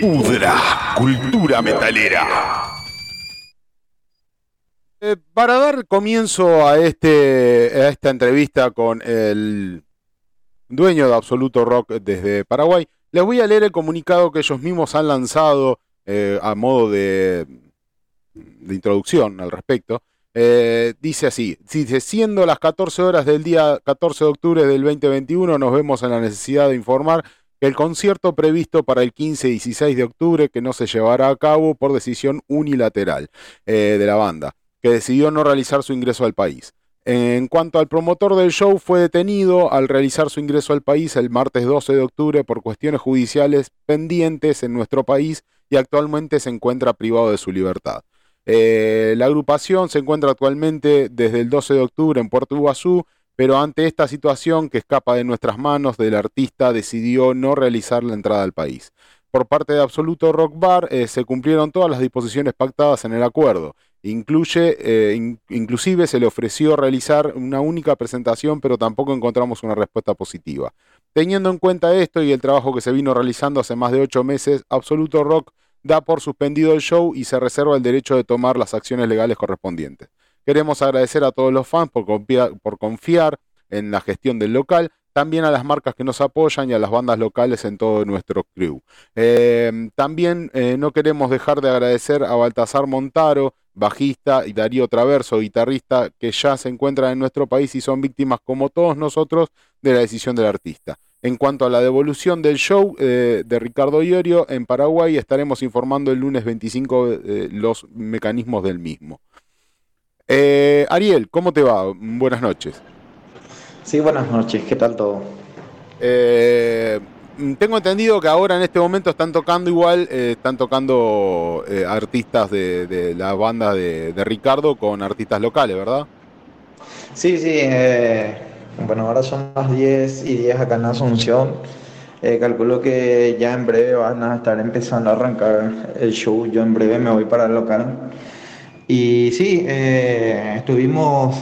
Pudra, cultura metalera. Eh, para dar comienzo a, este, a esta entrevista con el dueño de Absoluto Rock desde Paraguay, les voy a leer el comunicado que ellos mismos han lanzado eh, a modo de, introducción al respecto. Eh, dice así, dice, siendo las 14 horas del día 14 de octubre del 2021, nos vemos en la necesidad de informar el concierto previsto para el 15 y 16 de octubre que no se llevará a cabo por decisión unilateral eh, de la banda, que decidió no realizar su ingreso al país. En cuanto al promotor del show, fue detenido al realizar su ingreso al país el martes 12 de octubre por cuestiones judiciales pendientes en nuestro país y actualmente se encuentra privado de su libertad. Eh, la agrupación se encuentra actualmente desde el 12 de octubre en Puerto Iguazú pero ante esta situación que escapa de nuestras manos, del artista decidió no realizar la entrada al país. por parte de Absoluto Rock Bar se cumplieron todas las disposiciones pactadas en el acuerdo. Incluye, inclusive se le ofreció realizar una única presentación, pero tampoco encontramos una respuesta positiva. Teniendo en cuenta esto y el trabajo que se vino realizando hace más de ocho meses, Absoluto Rock da por suspendido el show y se reserva el derecho de tomar las acciones legales correspondientes. Queremos agradecer a todos los fans por confiar, en la gestión del local, también a las marcas que nos apoyan y a las bandas locales en todo nuestro crew. Eh, también eh, no queremos dejar de agradecer a Baltasar Montaro, bajista, y Darío Traverso, guitarrista, que ya se encuentran en nuestro país y son víctimas, como todos nosotros, de la decisión del artista. En cuanto a la devolución del show eh, de Ricardo Iorio en Paraguay, estaremos informando el lunes 25 los mecanismos del mismo. Eh, Ariel, ¿cómo te va? Buenas noches. Sí, buenas noches, ¿qué tal todo? Eh, tengo entendido que ahora en este momento están tocando igual, eh, están tocando artistas de, la banda de, Ricardo con artistas locales, ¿verdad? Sí, sí, bueno, ahora son las 10 y 10 acá en Asunción. calculo que ya en breve van a estar empezando a arrancar el show. Yo en breve me voy para el local. Y sí, eh, estuvimos,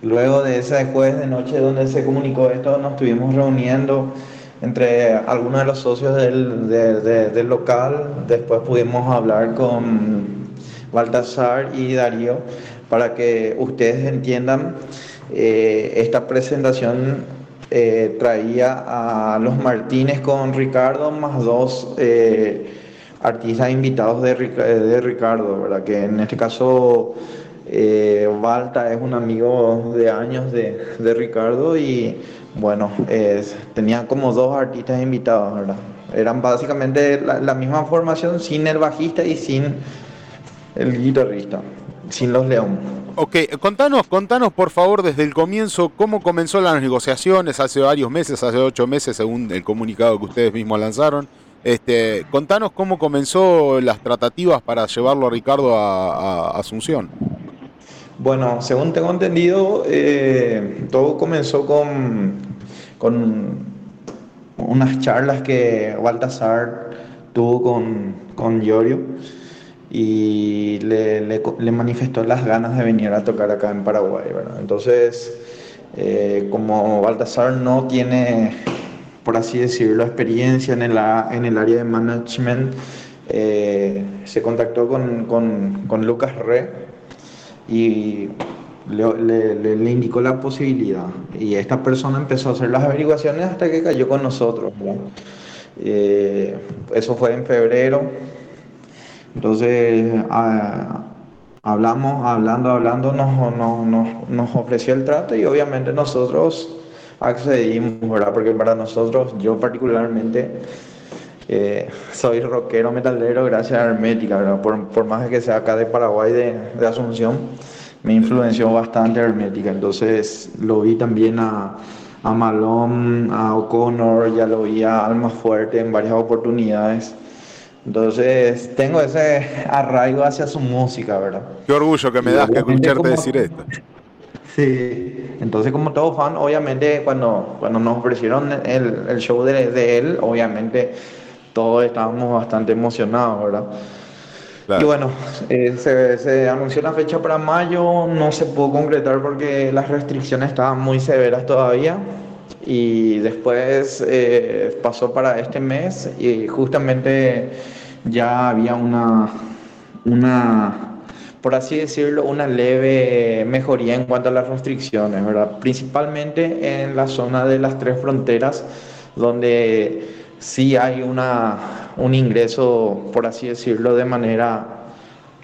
luego de ese jueves de noche donde se comunicó esto, nos estuvimos reuniendo entre algunos de los socios del, local, después pudimos hablar con Baltasar y Darío para que ustedes entiendan, eh, esta presentación eh, traía a los Martínez con Ricardo más dos artistas invitados de, de Ricardo, ¿verdad? Que en este caso eh, Balta es un amigo de años de, Ricardo y bueno, tenía como dos artistas invitados, ¿verdad? Eran básicamente la, misma formación sin el bajista y sin el guitarrista, sin los León. Ok, contanos, contanos por favor desde el comienzo cómo comenzó las negociaciones hace varios meses, hace ocho meses según el comunicado que ustedes mismos lanzaron. Este, contanos cómo comenzó las tratativas para llevarlo a Ricardo a, Asunción. Bueno, según tengo entendido, eh, todo comenzó con, con unas charlas que Baltasar tuvo con, con Giorgio y le, manifestó las ganas de venir a tocar acá en Paraguay. Entonces, eh, como Baltasar no tiene por así decirlo, experiencia en el, en el área de management, eh, se contactó con, con, con, Lucas Re y le, le, indicó la posibilidad. Y esta persona empezó a hacer las averiguaciones hasta que cayó con nosotros. Eh, eso fue en febrero. Entonces, hablamos, hablando, hablando, nos, nos, nos ofreció el trato y obviamente nosotros accedimos, ¿verdad? Porque para nosotros, yo particularmente, eh, soy rockero metalero gracias a Hermética, ¿verdad? Por, por, más que sea acá de Paraguay, de, de, Asunción, me influenció bastante Hermética. Entonces lo vi también a, a Malón, a O'Connor, ya lo vi a Alma Fuerte en varias oportunidades. Entonces tengo ese arraigo hacia su música, ¿verdad? Qué orgullo que me das que escucharte decir esto. Sí, entonces como todo fan, obviamente cuando, cuando nos ofrecieron el, el show de, de, él, obviamente todos estábamos bastante emocionados, ¿verdad? Y bueno, eh, se, se, anunció una fecha para mayo, no se pudo concretar porque las restricciones estaban muy severas todavía. Y después eh, pasó para este mes y justamente ya había una, una por así decirlo, una leve mejoría en cuanto a las restricciones, ¿verdad? Principalmente en la zona de las tres fronteras, donde sí hay una, un ingreso, por así decirlo, de manera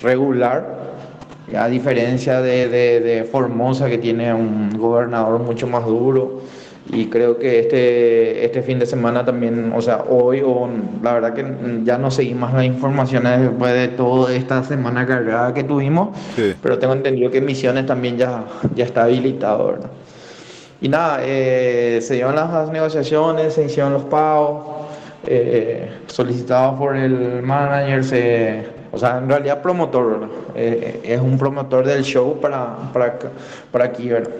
regular, a diferencia de, de, de Formosa, que tiene un gobernador mucho más duro y creo que este, este fin de semana también, o sea, hoy, o la verdad que ya no seguí más las informaciones después de toda esta semana cargada que tuvimos, pero tengo entendido que Misiones también ya, ya está habilitado, ¿verdad? Y nada, eh, se dieron las negociaciones, se hicieron los pagos, eh, solicitados por el manager, se, o sea, en realidad promotor, eh, es un promotor del show para, para, para aquí, ¿verdad?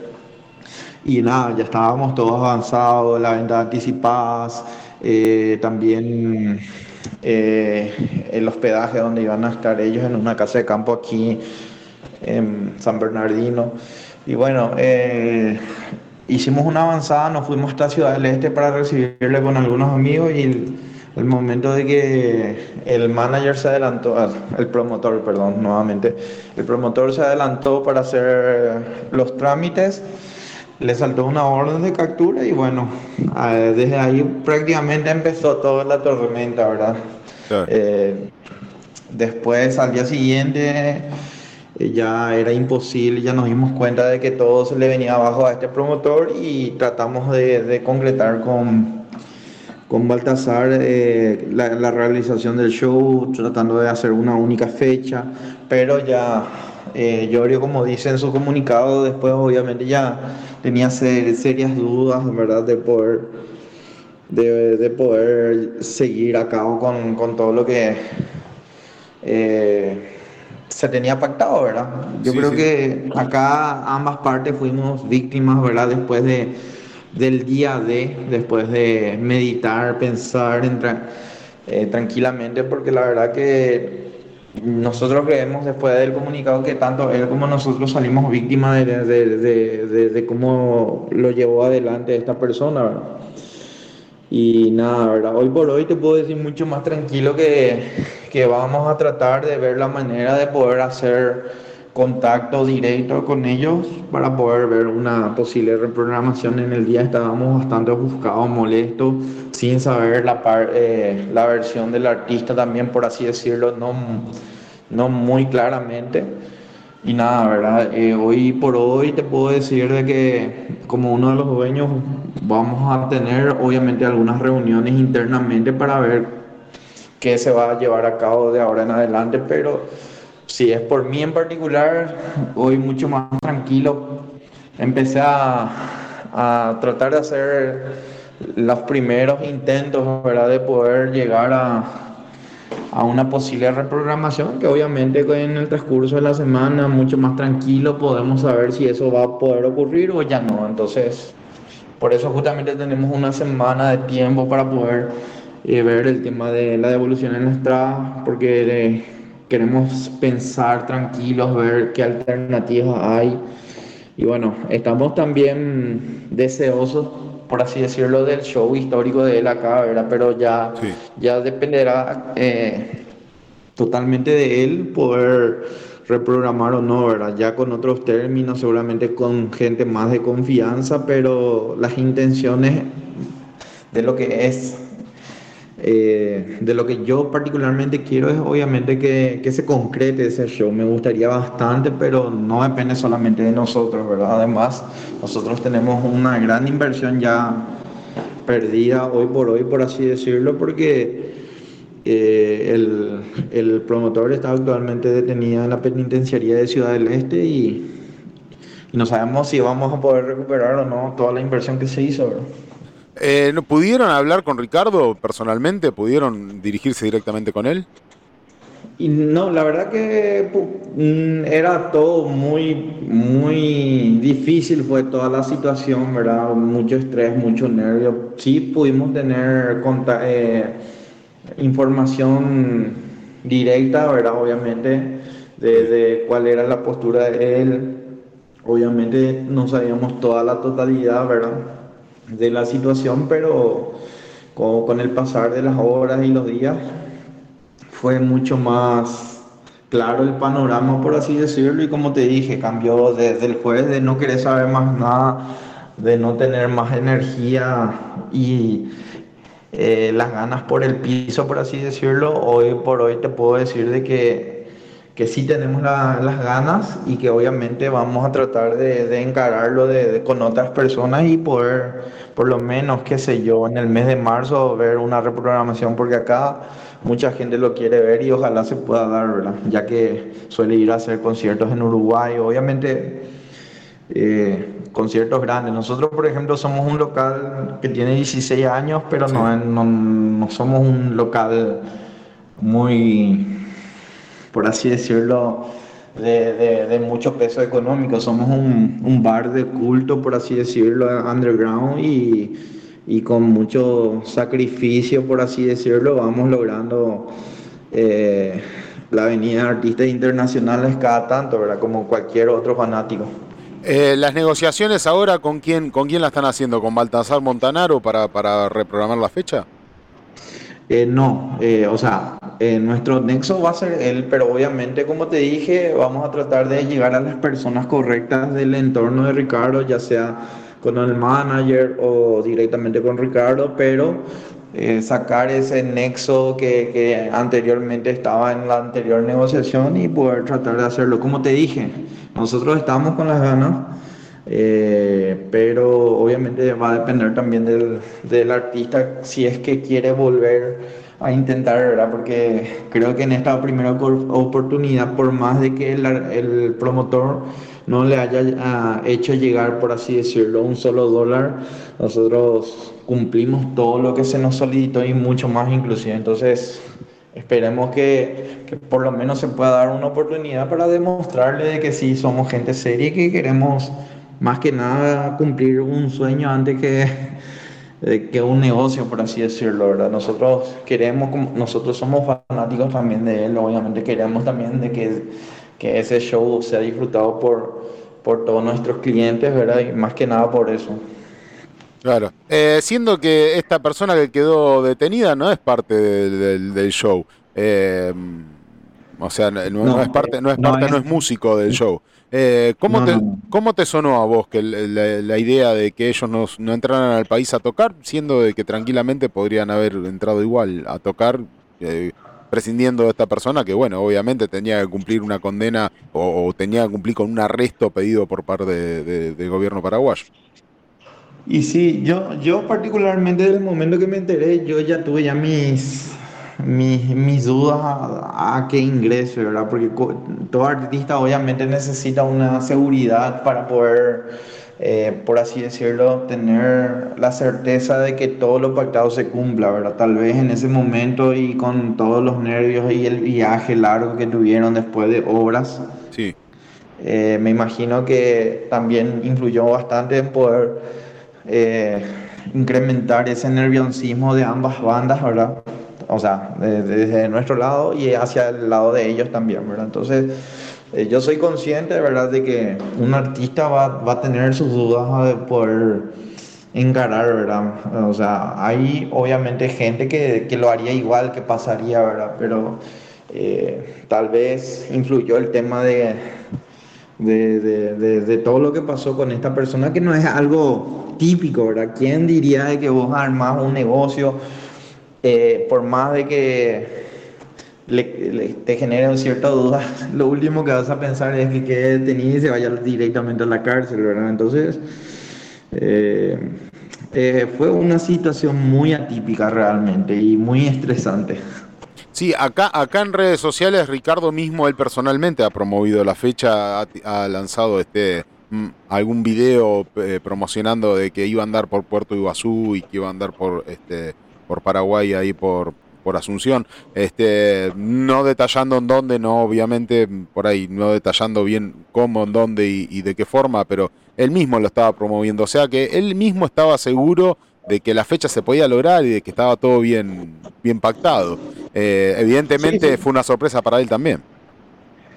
Y nada, ya estábamos todos avanzados, la venta anticipadas, eh, también eh, el hospedaje donde iban a estar ellos en una casa de campo aquí en San Bernardino. Y bueno, eh, hicimos una avanzada, nos fuimos hasta Ciudad del Este para recibirle con algunos amigos y el, el momento de que el manager se adelantó, ah, el promotor, perdón, nuevamente, el promotor se adelantó para hacer los trámites, le saltó una orden de captura y bueno, ah, desde ahí prácticamente empezó toda la tormenta, ¿verdad? Eh, después, al día siguiente, eh, ya era imposible, ya nos dimos cuenta de que todo se le venía abajo a este promotor y tratamos de, de concretar con, con Baltasar eh, la, la, realización del show, tratando de hacer una única fecha, pero ya eh, Llorio, como dice en su comunicado, después obviamente ya tenía ser, serias dudas, ¿verdad?, de poder, de, de poder seguir a cabo con, con todo lo que eh, se tenía pactado, ¿verdad? Yo sí, creo sí. que acá ambas partes fuimos víctimas, ¿verdad?, después de, del día de, después de meditar, pensar en tra eh, tranquilamente, porque la verdad que nosotros creemos después del comunicado que tanto él como nosotros salimos víctimas de, de, de, cómo lo llevó adelante esta persona. ¿verdad? Y nada, ¿verdad? Hoy por hoy te puedo decir mucho más tranquilo que, que vamos a tratar de ver la manera de poder hacer contacto directo con ellos para poder ver una posible reprogramación en el día. Estábamos bastante ofuscados, molestos, sin saber la, eh, la versión del artista también, por así decirlo, no, no muy claramente. Y nada, ¿verdad? Eh, hoy por hoy te puedo decir de que como uno de los dueños vamos a tener obviamente algunas reuniones internamente para ver qué se va a llevar a cabo de ahora en adelante, pero si es por mí en particular, hoy mucho más tranquilo. Empecé a, a tratar de hacer los primeros intentos, ¿verdad? De poder llegar a, a una posible reprogramación, que obviamente en el transcurso de la semana, mucho más tranquilo, podemos saber si eso va a poder ocurrir o ya no. Entonces, por eso justamente tenemos una semana de tiempo para poder eh, ver el tema de la devolución en la estrada, porque queremos pensar tranquilos, ver qué alternativas hay. Y bueno, estamos también deseosos, por así decirlo, del show histórico de él acá, ¿verdad? Pero ya, sí. ya dependerá eh, totalmente de él poder reprogramar o no, ¿verdad? Ya con otros términos, seguramente con gente más de confianza, pero las intenciones de lo que es eh, de lo que yo particularmente quiero es obviamente que, que, se concrete ese show. Me gustaría bastante, pero no depende solamente de nosotros, ¿verdad? Además, nosotros tenemos una gran inversión ya perdida hoy por hoy, por así decirlo, porque eh, el, el, promotor está actualmente detenido en la penitenciaría de Ciudad del Este y, y no sabemos si vamos a poder recuperar o no toda la inversión que se hizo, ¿verdad? Eh, ¿Pudieron hablar con Ricardo personalmente? ¿Pudieron dirigirse directamente con él? Y no, la verdad que mm, era todo muy, muy difícil, fue toda la situación, ¿verdad? Mucho estrés, mucho nervio. Sí pudimos tener eh, información directa, ¿verdad? Obviamente, de, de cuál era la postura de él. Obviamente no sabíamos toda la totalidad, ¿verdad? De la situación, pero con, con, el pasar de las horas y los días fue mucho más claro el panorama, por así decirlo, y como te dije, cambió desde el jueves de no querer saber más nada, de no tener más energía y eh, las ganas por el piso, por así decirlo, hoy por hoy te puedo decir de que que sí tenemos la, las ganas y que obviamente vamos a tratar de, de encararlo de, de, con otras personas y poder, por lo menos, qué sé yo, en el mes de marzo ver una reprogramación, porque acá mucha gente lo quiere ver y ojalá se pueda dar, ¿verdad? Ya que suele ir a hacer conciertos en Uruguay, obviamente eh, conciertos grandes. Nosotros, por ejemplo, somos un local que tiene 16 años, pero sí. no, no, no somos un local muy por así decirlo, de, de, de, mucho peso económico. Somos un, un, bar de culto, por así decirlo, underground y, y con mucho sacrificio, por así decirlo, vamos logrando eh, la avenida de artistas internacionales cada tanto, ¿verdad? Como cualquier otro fanático. Eh, las negociaciones ahora, ¿con quién, ¿con quién la están haciendo? ¿Con Baltasar Montanaro para, para reprogramar la fecha? Eh, no, eh, o sea, nuestro nexo va a ser él, pero obviamente, como te dije, vamos a tratar de llegar a las personas correctas del entorno de Ricardo, ya sea con el manager o directamente con Ricardo, pero eh, sacar ese nexo que, que, anteriormente estaba en la anterior negociación y poder tratar de hacerlo. Como te dije, nosotros estamos con las ganas, eh, pero obviamente va a depender también del, del, artista si es que quiere volver a intentar, ¿verdad? Porque creo que en esta primera oportunidad, por más de que el, el promotor no le haya uh, hecho llegar, por así decirlo, un solo dólar, nosotros cumplimos todo lo que se nos solicitó y mucho más inclusive. Entonces, esperemos que, que, por lo menos se pueda dar una oportunidad para demostrarle de que sí somos gente seria y que queremos más que nada cumplir un sueño antes que, (laughs) que un negocio, por así decirlo, ¿verdad? Nosotros queremos, nosotros somos fanáticos también de él, obviamente queremos también de que, que ese show sea disfrutado por, por todos nuestros clientes, ¿verdad? Y más que nada por eso. Claro. Eh, siendo que esta persona que quedó detenida no es parte del, del, del show. Eh, o sea, no, no, no, es parte, no es parte, no es, no es músico del show. Eh, ¿cómo, te, ¿Cómo te sonó a vos que la, la idea de que ellos no, no, entraran al país a tocar, siendo de que tranquilamente podrían haber entrado igual a tocar, eh, prescindiendo de esta persona que, bueno, obviamente tenía que cumplir una condena o, o tenía que cumplir con un arresto pedido por parte de, de, del gobierno paraguayo? Y sí, yo, yo particularmente desde el momento que me enteré, yo ya tuve ya mis, mis, mis dudas a, a qué ingreso, ¿verdad? Porque todo artista obviamente necesita una seguridad para poder, eh, por así decirlo, tener la certeza de que todo lo pactado se cumpla, ¿verdad? Tal vez en ese momento y con todos los nervios y el viaje largo que tuvieron después de obras. Sí. Eh, me imagino que también influyó bastante en poder eh, incrementar ese nerviosismo de ambas bandas, ¿verdad? O sea, desde de nuestro lado y hacia el lado de ellos también, ¿verdad? Entonces, eh, yo soy consciente, ¿verdad?, de que un artista va, va a tener sus dudas de poder encarar, ¿verdad? O sea, hay obviamente gente que, que lo haría igual, que pasaría, ¿verdad? Pero eh, tal vez influyó el tema de, de, de, de, de, todo lo que pasó con esta persona, que no es algo típico, ¿verdad? ¿Quién diría de que vos armás un negocio, eh, por más de que le, te generen cierta duda, (laughs) lo último que vas a pensar es que quede detenido y se vaya directamente a la cárcel, ¿verdad? Entonces, eh, eh, fue una situación muy atípica realmente y muy estresante. Sí, acá, acá en redes sociales Ricardo mismo, él personalmente ha promovido la fecha, ha, lanzado este mm, algún video promocionando de que iba a andar por Puerto Iguazú y que iba a andar por este por Paraguay ahí por por Asunción, este no detallando en dónde, no obviamente por ahí no detallando bien cómo, en dónde y, y de qué forma, pero él mismo lo estaba promoviendo, o sea que él mismo estaba seguro de que la fecha se podía lograr y de que estaba todo bien, bien pactado. Eh, evidentemente sí, sí. fue una sorpresa para él también.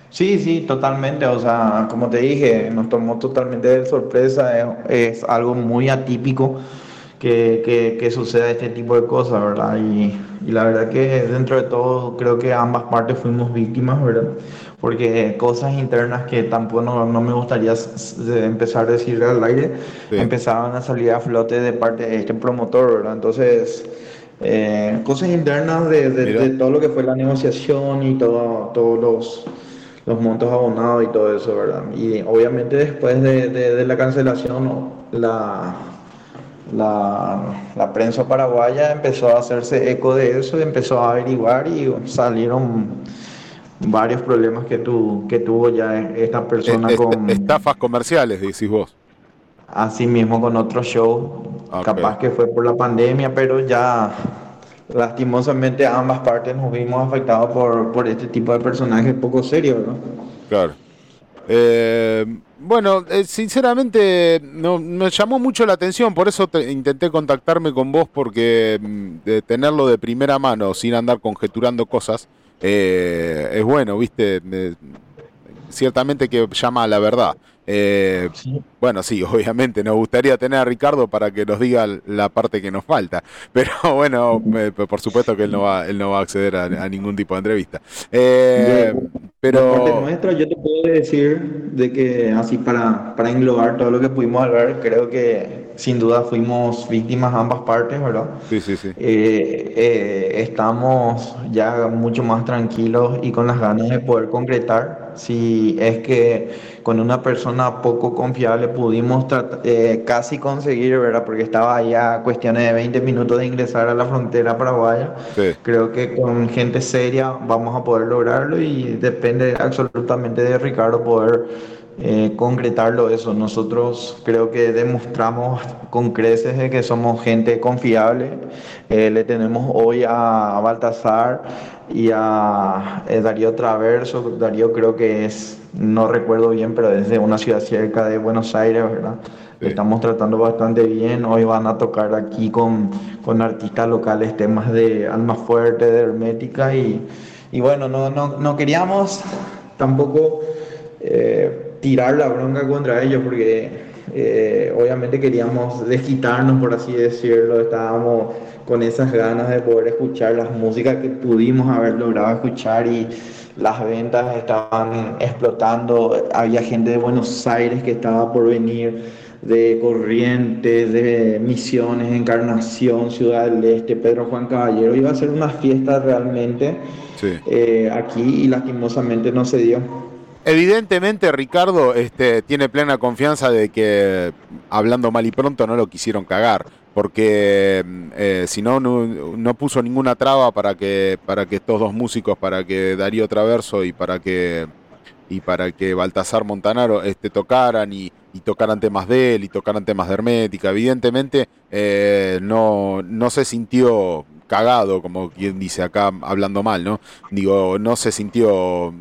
Sí, sí, totalmente. O sea, como te dije, nos tomó totalmente de sorpresa. Es, es algo muy atípico que, que, que, suceda este tipo de cosas, ¿verdad? Y, y, la verdad que dentro de todo creo que ambas partes fuimos víctimas, ¿verdad? Porque cosas internas que tampoco no, no me gustaría empezar a decir al aire, sí. empezaban a salir a flote de parte de este promotor, ¿verdad? Entonces, eh, cosas internas de, de, de, todo lo que fue la negociación y todo, todos los, los montos abonados y todo eso, ¿verdad? Y obviamente después de, de la cancelación, la la, la, prensa paraguaya empezó a hacerse eco de eso, empezó a averiguar y salieron varios problemas que, tu, que tuvo ya esta persona est con... Estafas comerciales, decís vos. Así mismo con otro show, okay. capaz que fue por la pandemia, pero ya lastimosamente ambas partes nos vimos afectados por, por este tipo de personajes poco serios, ¿no? Claro. Eh, bueno, eh, sinceramente no, me llamó mucho la atención, por eso intenté contactarme con vos porque mm, de tenerlo de primera mano sin andar conjeturando cosas eh, es bueno, viste, ciertamente que llama a la verdad. Eh, bueno, sí, (laughs) obviamente nos gustaría tener a Ricardo para que nos diga la parte que nos falta, (laughs) pero bueno, por supuesto que él no va, él no va a acceder a, ningún tipo de entrevista. Pero nuestra, yo te puedo decir de que así para, para englobar todo lo que pudimos hablar, creo que sin duda fuimos víctimas ambas partes, ¿verdad? Sí, sí, sí. Eh, estamos ya mucho más tranquilos y con las ganas de poder concretar si es que con una persona poco confiable pudimos eh, casi conseguir, ¿verdad? Porque estaba ya cuestiones de 20 minutos de ingresar a la frontera paraguaya. Creo que con gente seria vamos a poder lograrlo y depende absolutamente de Ricardo poder eh, concretarlo eso. Nosotros creo que demostramos con creces de que somos gente confiable. Eh, le tenemos hoy a Baltasar y a Darío Traverso. Darío creo que es no recuerdo bien, pero desde una ciudad cerca de Buenos Aires, ¿verdad? Estamos tratando bastante bien. Hoy van a tocar aquí con, con artistas locales temas de Alma Fuerte, de Hermética y, y bueno, no, no, no, queríamos tampoco eh, tirar la bronca contra ellos porque eh, obviamente queríamos desquitarnos, por así decirlo. Estábamos con esas ganas de poder escuchar las músicas que pudimos haber logrado escuchar y las ventas estaban explotando, había gente de Buenos Aires que estaba por venir, de Corrientes, de Misiones, Encarnación, Ciudad del Este, Pedro Juan Caballero, iba a ser una fiesta realmente eh, aquí y lastimosamente no se dio. Evidentemente Ricardo este, tiene plena confianza de que, hablando mal y pronto, no lo quisieron cagar porque eh, si no, no puso ninguna traba para que para que estos dos músicos, para que Darío Traverso y para que y para que Baltasar Montanaro este, tocaran y, tocaran temas de él y tocaran temas de Hermética. Evidentemente eh, no, no se sintió cagado, como quien dice acá hablando mal, ¿no? Digo, no se sintió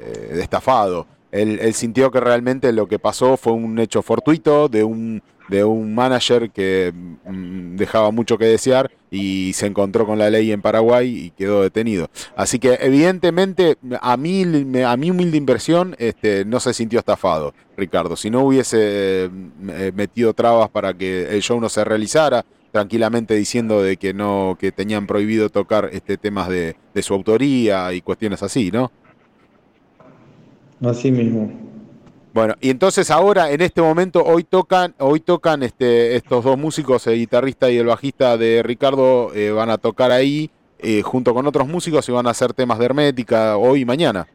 eh, destafado. Él, sintió que realmente lo que pasó fue un hecho fortuito de un de un manager que mm, dejaba mucho que desear y se encontró con la ley en Paraguay y quedó detenido. Así que evidentemente a a mi humilde inversión este, no se sintió estafado, Ricardo. Si no hubiese eh, metido trabas para que el show no se realizara, tranquilamente diciendo de que no, que tenían prohibido tocar este temas de, de su autoría y cuestiones así, ¿no? Así mismo. Bueno, y entonces ahora, en este momento, hoy tocan, hoy tocan este, estos dos músicos, el guitarrista y el bajista de Ricardo, eh, van a tocar ahí eh, junto con otros músicos y van a hacer temas de hermética hoy y mañana,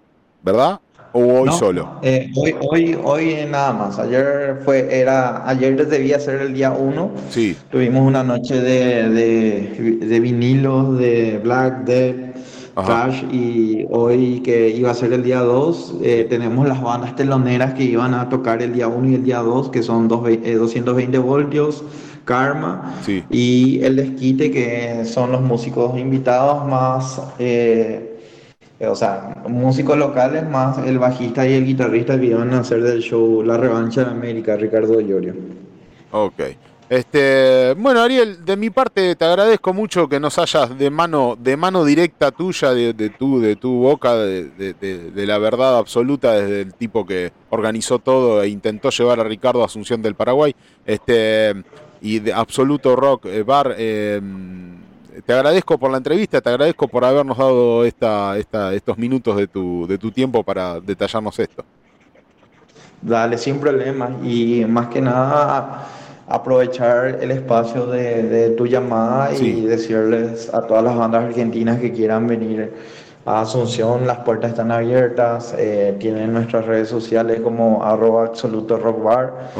¿verdad? ¿O hoy solo? Eh, hoy, hoy, hoy nada más. Ayer fue, era, ayer debía ser el día uno. Sí. Tuvimos una noche de, de, de vinilos, de Black Death Crash y hoy que iba a ser el día 2, eh, tenemos las bandas teloneras que iban a tocar el día 1 y el día 2, que son dos, 220 eh, voltios, Karma y El Desquite, que son los músicos invitados más, eh, o sea, músicos locales más el bajista y el guitarrista que iban a hacer del show La Revancha de América, Ricardo Llorio. Ok. Este, bueno, Ariel, de mi parte te agradezco mucho que nos hayas de mano, de mano directa tuya, de, tu, de tu boca, de, la verdad absoluta, desde el tipo que organizó todo e intentó llevar a Ricardo a Asunción del Paraguay, este, y de Absoluto Rock eh, Bar. Em, te agradezco por la entrevista, te agradezco por habernos dado estos minutos de tu, de tu tiempo para detallarnos esto. Dale, sin problema. Y más que nada aprovechar el espacio de, tu llamada y decirles a todas las bandas argentinas que quieran venir a Asunción, las puertas están abiertas, eh, tienen nuestras redes sociales como arroba absoluto rock bar.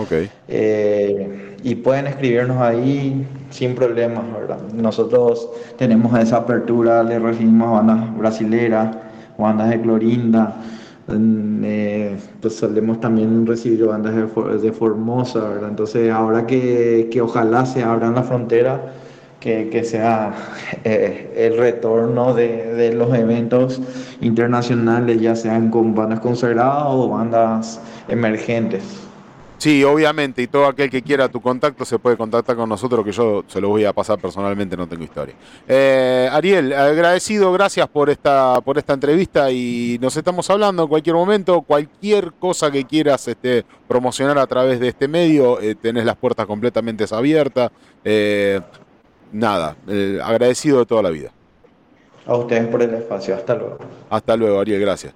Eh, y pueden escribirnos ahí sin problemas, ¿verdad? Nosotros tenemos esa apertura, le recibimos a bandas brasileras, bandas de Clorinda, eh, pues solemos también recibir bandas de, Formosa. Entonces ahora que, que, ojalá se abran la frontera, que, sea (laughs) eh, el retorno de, de, los eventos internacionales, ya sean con bandas consagradas o bandas emergentes. Sí, obviamente, y todo aquel que quiera tu contacto se puede contactar con nosotros, que yo se lo voy a pasar personalmente, no tengo historia. Eh, Ariel, agradecido, gracias por esta, por esta entrevista y nos estamos hablando en cualquier momento. Cualquier cosa que quieras este, promocionar a través de este medio, eh, tenés las puertas completamente abiertas. Eh, nada, agradecido de toda la vida. A ustedes por el espacio, hasta luego. Hasta luego, Ariel, gracias.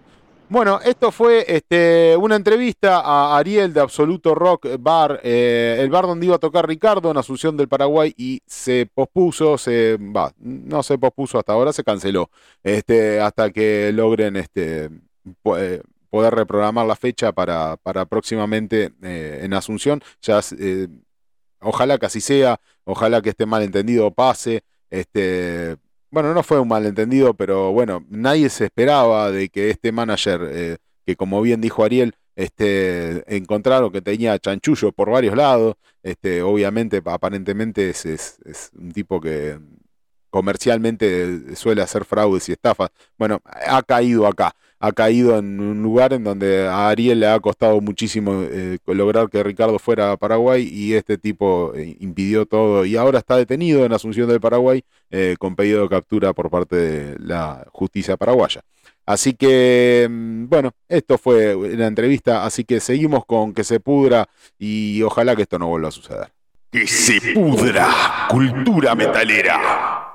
Bueno, esto fue este, una entrevista a Ariel de Absoluto Rock Bar, eh, el bar donde iba a tocar Ricardo en Asunción del Paraguay y se pospuso, se va, no se pospuso hasta ahora, se canceló, este, hasta que logren este, eh, poder reprogramar la fecha para, próximamente eh, en Asunción. Ya, ojalá que así sea, ojalá que este malentendido pase. Este, bueno, no fue un malentendido, pero bueno, nadie se esperaba de que este manager, eh, que como bien dijo Ariel, este, encontraron que tenía chanchullo por varios lados. Este, obviamente, aparentemente es, es, un tipo que comercialmente suele hacer fraudes y estafas. Bueno, ha caído acá ha caído en un lugar en donde a Ariel le ha costado muchísimo eh, lograr que Ricardo fuera a Paraguay y este tipo eh, impidió todo y ahora está detenido en Asunción del Paraguay eh, con pedido de captura por parte de la justicia paraguaya. Así que, mm, bueno, esto fue la entrevista, así que seguimos con que se pudra y ojalá que esto no vuelva a suceder. Que se pudra, cultura metalera.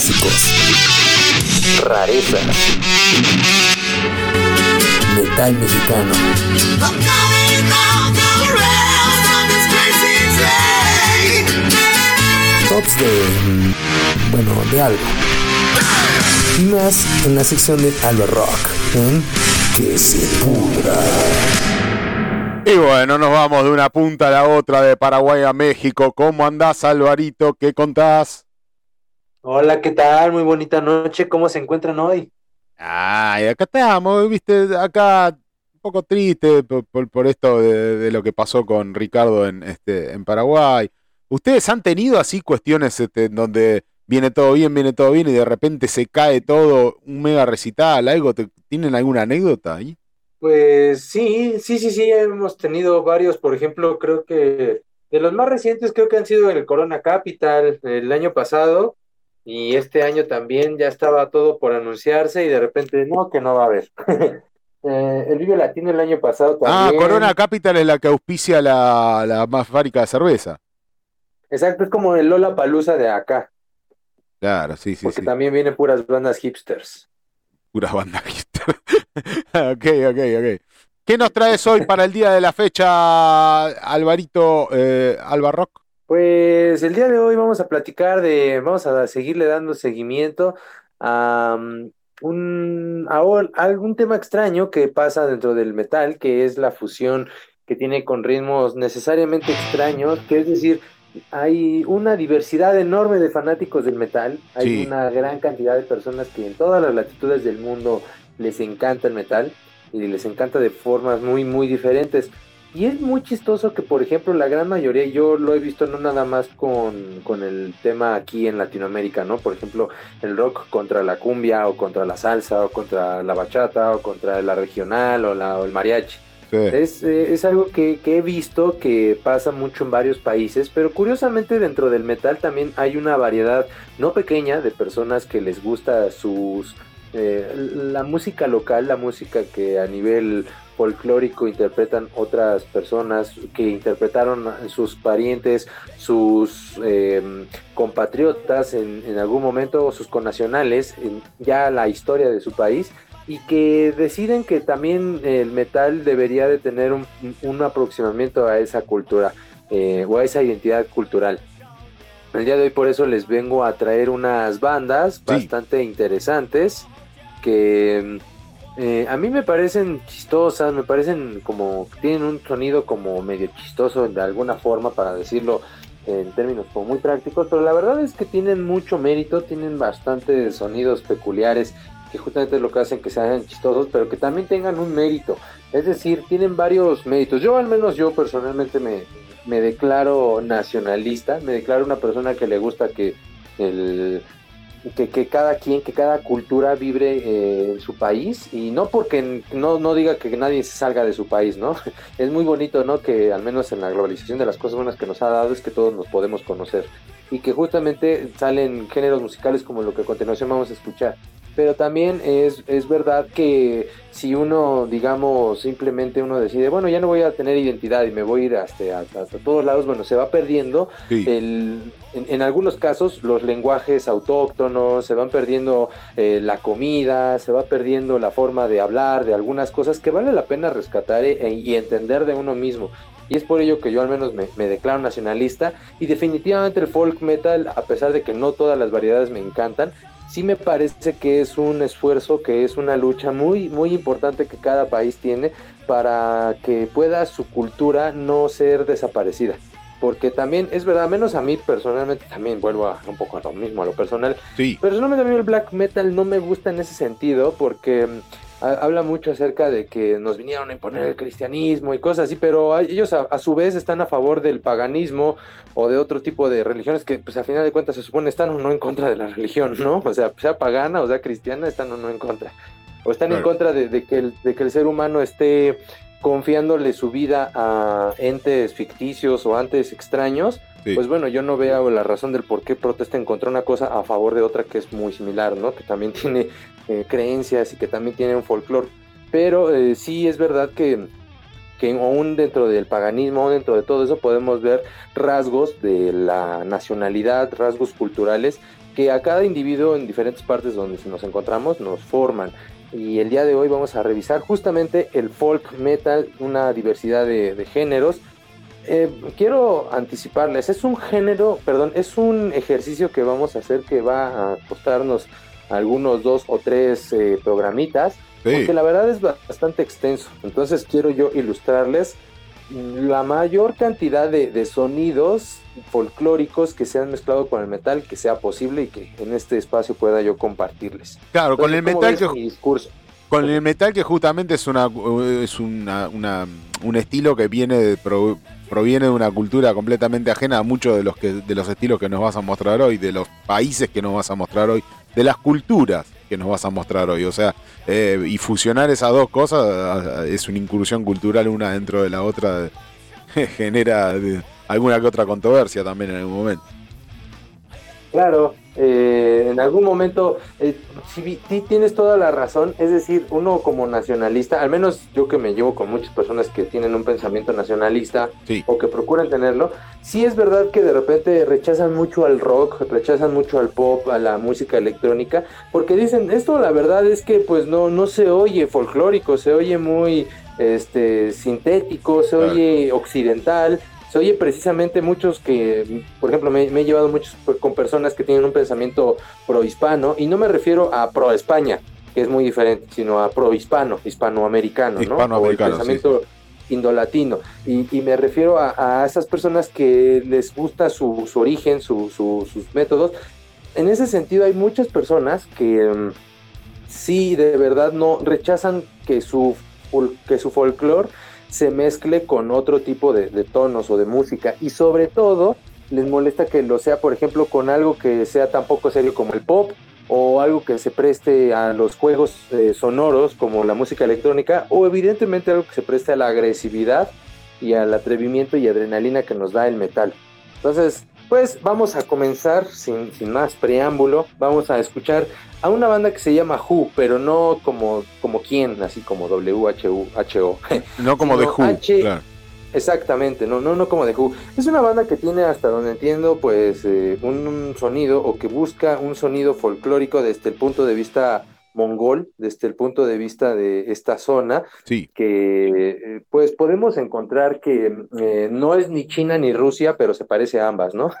Clásicos, rarezas, metal mexicano. Tops de, mm, bueno, de algo. Y más en la sección de Alba Rock, Que se pudra. Y bueno, nos vamos de una punta a la otra, de Paraguay a México. ¿Cómo andás, Alvarito? ¿Qué contás? Hola, ¿qué tal? Muy bonita noche. ¿Cómo se encuentran hoy? Ay, acá estamos, viste, acá un poco triste por, por- por esto de, de lo que pasó con Ricardo en, este, en Paraguay. ¿Ustedes han tenido así cuestiones este, donde viene todo bien, viene todo bien y de repente se cae todo, un mega recital, algo? ¿Te- ¿Tienen alguna anécdota ahí? Pues sí, sí, sí, sí, hemos tenido varios, por ejemplo, creo que de los más recientes creo que han sido el Corona Capital el año pasado y este año también ya estaba todo por anunciarse y de repente no, que no va a haber. (laughs) Eh, el Vive Latino el año pasado Ah, también. Corona Capital es la que auspicia la, la más fábrica de cerveza. Exacto, es como el Lola Palusa de acá, Claro, sí, sí, porque sí. también vienen puras bandas hipsters. Pura banda hipster. (laughs) ok, ok, ok. ¿Qué nos traes hoy para el día de la fecha, Alvarito eh? Pues el día de hoy vamos a platicar de, vamos a seguirle dando seguimiento a um, un, a algún tema extraño que pasa dentro del metal, que es la fusión que tiene con ritmos necesariamente extraños, que es decir, hay una diversidad enorme de fanáticos del metal, hay Sí. una gran cantidad de personas que en todas las latitudes del mundo les encanta el metal y les encanta de formas muy, muy diferentes. Y es muy chistoso que, por ejemplo, la gran mayoría, yo lo he visto no nada más con, con el tema aquí en Latinoamérica, ¿no? Por ejemplo, el rock contra la cumbia o contra la salsa o contra la bachata o contra la regional o, la, o el mariachi. Sí. Es, eh, es algo que, que he visto que pasa mucho en varios países, pero curiosamente dentro del metal también hay una variedad no pequeña de personas que les gusta sus eh, la música local, la música que a nivel folclórico interpretan otras personas que interpretaron sus parientes, sus eh, compatriotas en, en algún momento, o sus connacionales, en ya la historia de su país y que deciden que también el metal debería de tener un, un aproximamiento a esa cultura eh, o a esa identidad cultural. El día de hoy por eso les vengo a traer unas bandas bastante interesantes que eh, a mí me parecen chistosas, me parecen como tienen un sonido como medio chistoso de alguna forma para decirlo en términos como muy prácticos, pero la verdad es que tienen mucho mérito, tienen bastantes sonidos peculiares que justamente es lo que hacen que sean chistosos, pero que también tengan un mérito. Es decir, tienen varios méritos. Yo al menos yo personalmente me, me declaro nacionalista, me declaro una persona que le gusta que el que, que cada quien, que cada cultura vibre eh, en su país y no porque no, no diga que nadie se salga de su país, ¿no? (laughs) Es muy bonito, ¿no? Que al menos en la globalización de las cosas buenas que nos ha dado es que todos nos podemos conocer y que justamente salen géneros musicales como lo que a continuación vamos a escuchar. Pero también es, es verdad que si uno, digamos, simplemente uno decide, bueno, ya no voy a tener identidad y me voy a ir hasta, hasta, hasta todos lados, bueno, se va perdiendo Sí. el, en, en algunos casos los lenguajes autóctonos, se van perdiendo eh, la comida, se va perdiendo la forma de hablar de algunas cosas que vale la pena rescatar e- y entender de uno mismo. Y es por ello que yo al menos me, me declaro nacionalista y definitivamente el folk metal, a pesar de que no todas las variedades me encantan, sí me parece que es un esfuerzo, que es una lucha muy, muy importante que cada país tiene para que pueda su cultura no ser desaparecida. Porque también es verdad, menos a mí personalmente, también vuelvo a un poco a lo mismo, a lo personal. Sí. Personalmente a mí el black metal no me gusta en ese sentido porque ha- habla mucho acerca de que nos vinieron a imponer el cristianismo y cosas así, pero a- ellos a, a su vez están a favor del paganismo o de otro tipo de religiones que pues a final de cuentas se supone están o no en contra de la religión, ¿no? O sea, sea pagana o sea cristiana, están o no en contra. O están en contra de, de que el, de que el ser humano esté confiándole su vida a entes ficticios o entes extraños, Sí. pues bueno, yo no veo la razón del por qué protesten contra una cosa a favor de otra que es muy similar, ¿no? Que también (laughs) tiene eh, creencias y que también tiene un folclore. Pero eh, sí es verdad que que aún dentro del paganismo, aún dentro de todo eso, podemos ver rasgos de la nacionalidad, rasgos culturales que a cada individuo en diferentes partes donde nos encontramos nos forman. Y el día de hoy vamos a revisar justamente el folk metal, una diversidad de, géneros. Eh, quiero anticiparles, es un género, perdón, es un ejercicio que vamos a hacer que va a costarnos algunos dos o tres eh, programitas, porque la verdad es bastante extenso. Entonces quiero yo ilustrarles la mayor cantidad de, sonidos folclóricos que se han mezclado con el metal que sea posible y que en este espacio pueda yo compartirtirles. Claro, con el metal que con el metal que justamente es una es una, un estilo que viene de, proviene de una cultura completamente ajena a muchos de los que de los estilos que nos vas a mostrar hoy, de los países que nos vas a mostrar hoy, de las culturas que nos vas a mostrar hoy, o sea, eh, y fusionar esas dos cosas es una incursión cultural una dentro de la otra, (laughs) genera alguna que otra controversia también en algún momento. Claro, eh, en algún momento, eh, si, tienes toda la razón, es decir, uno como nacionalista, al menos yo que me llevo con muchas personas que tienen un pensamiento nacionalista o que procuran tenerlo, sí es verdad que de repente rechazan mucho al rock, rechazan mucho al pop, a la música electrónica, porque dicen, esto la verdad es que pues no, no se oye folclórico, se oye muy este sintético, se oye occidental, se oye precisamente muchos que, por ejemplo, me, he llevado muchos con personas que tienen un pensamiento pro-hispano, y no me refiero a pro-España, que es muy diferente, sino a pro-hispano, hispanoamericano, ¿no? O el pensamiento indolatino. Y, y, me refiero a, esas personas que les gusta su, origen, sus métodos. En ese sentido, hay muchas personas que mm, sí, de verdad, no rechazan que su, que su folclore se mezcle con otro tipo de, tonos o de música y sobre todo les molesta que lo sea, por ejemplo, con algo que sea tan poco serio como el pop o algo que se preste a los juegos eh, sonoros como la música electrónica o evidentemente algo que se preste a la agresividad y al atrevimiento y adrenalina que nos da el metal. Entonces, pues vamos a comenzar sin, sin más preámbulo, vamos a escuchar a una banda que se llama Who, pero no como, como quién, así como W-H-U-H-O. (laughs) No como de Who, Exactamente, no, no, no como de Who. Es una banda que tiene, hasta donde entiendo, pues eh, un, sonido o que busca un sonido folclórico desde el punto de vista mongol desde el punto de vista de esta zona, sí. que eh, pues podemos encontrar que eh, no es ni China ni Rusia, pero se parece a ambas, ¿no? (laughs)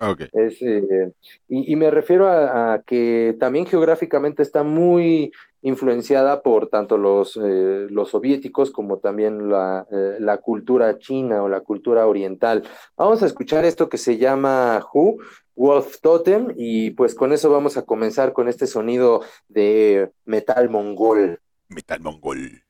Okay. Eh, y, me refiero a, que también geográficamente está muy influenciada por tanto los, los soviéticos como también la, la, cultura china o la cultura oriental. Vamos a escuchar esto que se llama Hu, Wolf Totem y pues con eso vamos a comenzar con este sonido de metal mongol. Metal mongol.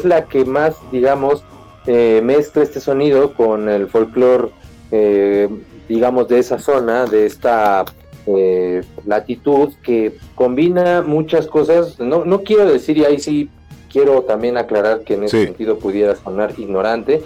Es la que más, digamos, eh, mezcla este sonido con el folclore, eh, digamos, de esa zona, de esta eh, latitud, que combina muchas cosas. No, no quiero decir, y ahí sí quiero también aclarar que en ese sentido pudiera sonar ignorante,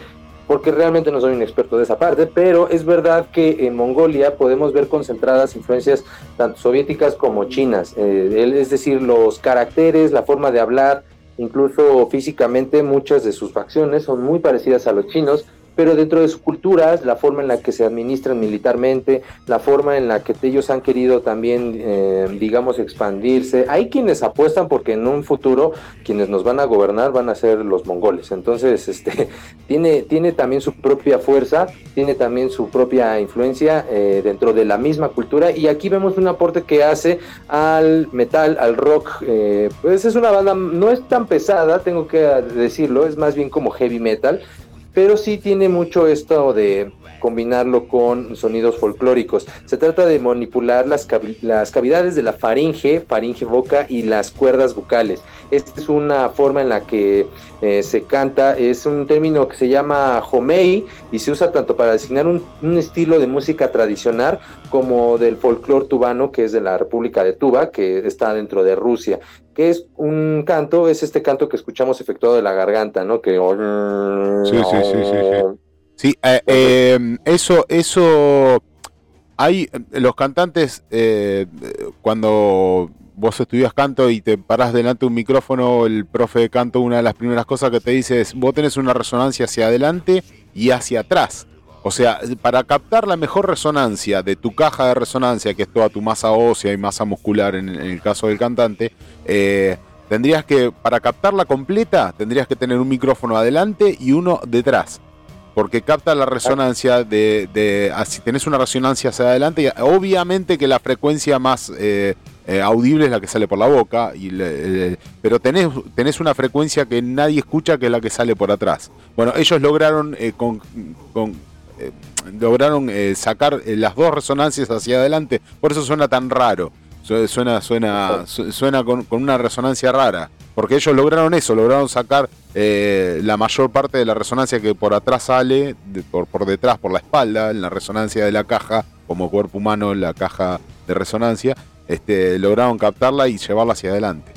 porque realmente no soy un experto de esa parte, pero es verdad que en Mongolia podemos ver concentradas influencias tanto soviéticas como chinas, eh, es decir, los caracteres, la forma de hablar, incluso físicamente muchas de sus facciones son muy parecidas a los chinos, pero dentro de sus culturas, la forma en la que se administran militarmente, la forma en la que ellos han querido también, eh, digamos, expandirse. Hay quienes apuestan porque en un futuro quienes nos van a gobernar van a ser los mongoles. Entonces, (laughs) este, tiene, tiene también su propia fuerza, tiene también su propia influencia eh, dentro de la misma cultura. Y aquí vemos un aporte que hace al metal, al rock. Eh, pues es una banda, no es tan pesada, tengo que decirlo, es más bien como heavy metal pero sí tiene mucho esto de combinarlo con sonidos folclóricos. Se trata de manipular las, las cavidades de la faringe, faringe boca y las cuerdas vocales. Esta es una forma en la que eh, se canta, es un término que se llama homei y se usa tanto para designar un, estilo de música tradicional como del folclore tubano, que es de la República de Tuba, que está dentro de Rusia que es un canto, es este canto que escuchamos efectuado de la garganta, ¿no? Que... Sí, sí, sí. Sí, eh, eh, eso, eso, hay, los cantantes, eh, cuando vos estudias canto y te parás delante de un micrófono, el profe de canto, una de las primeras cosas que te dice es, vos tenés una resonancia hacia adelante y hacia atrás. O sea, para captar la mejor resonancia de tu caja de resonancia, que es toda tu masa ósea y masa muscular en, el caso del cantante, eh, tendrías que, para captarla completa, tendrías que tener un micrófono adelante y uno detrás. Porque capta la resonancia de, de ah, si tenés una resonancia hacia adelante, obviamente que la frecuencia más eh, eh, audible es la que sale por la boca, y pero tenés, tenés una frecuencia que nadie escucha que es la que sale por atrás. Bueno, ellos lograron con eh, lograron eh, sacar eh, las dos resonancias hacia adelante, por eso suena tan raro. Suena, suena, suena con, una resonancia rara. Porque ellos lograron eso, lograron sacar la mayor parte de la resonancia que por atrás sale, por, por detrás, por la espalda, en la resonancia de la caja, como cuerpo humano la caja de resonancia, este, lograron captarla y llevarla hacia adelante.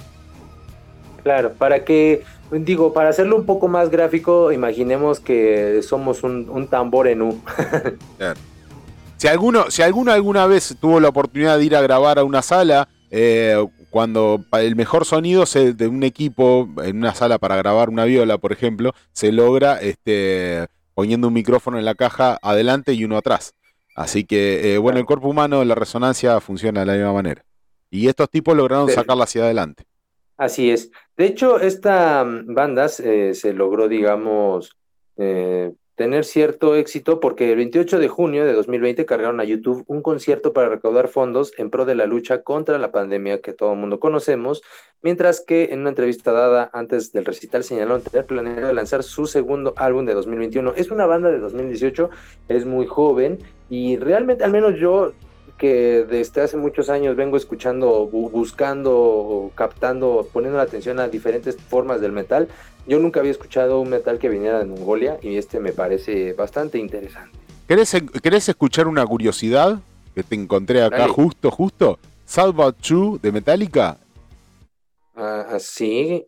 Claro, para que Digo, para hacerlo un poco más gráfico, imaginemos que somos un, tambor en U. (laughs) Si alguno, si alguno alguna vez tuvo la oportunidad de ir a grabar a una sala, eh, cuando el mejor sonido de un equipo en una sala para grabar una viola, por ejemplo, se logra este, poniendo un micrófono en la caja adelante y uno atrás. Así que, eh, bueno, el cuerpo humano, la resonancia funciona de la misma manera. Y estos tipos lograron sacarla hacia adelante. Así es. De hecho, esta mm, banda eh, se logró, digamos, eh, tener cierto éxito porque el 28 de junio de 2020 cargaron a YouTube un concierto para recaudar fondos en pro de la lucha contra la pandemia que todo el mundo conocemos, mientras que en una entrevista dada antes del recital señalaron tener planeado lanzar su segundo álbum de 2021. Es una banda de 2018, es muy joven y realmente, al menos yo que desde hace muchos años vengo escuchando, buscando, captando, poniendo la atención a diferentes formas del metal. Yo nunca había escuchado un metal que viniera de Mongolia y este me parece bastante interesante. ¿Querés, escuchar una curiosidad que te encontré acá justo, justo? Salva Chu de Metallica. Ah, sí,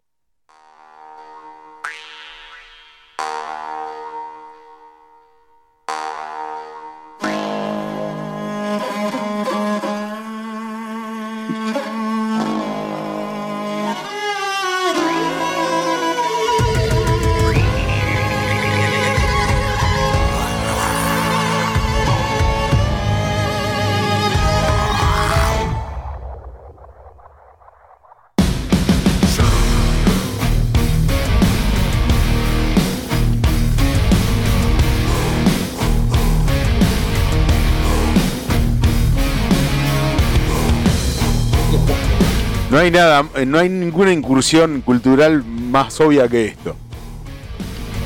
No hay nada, no hay ninguna incursión cultural más obvia que esto.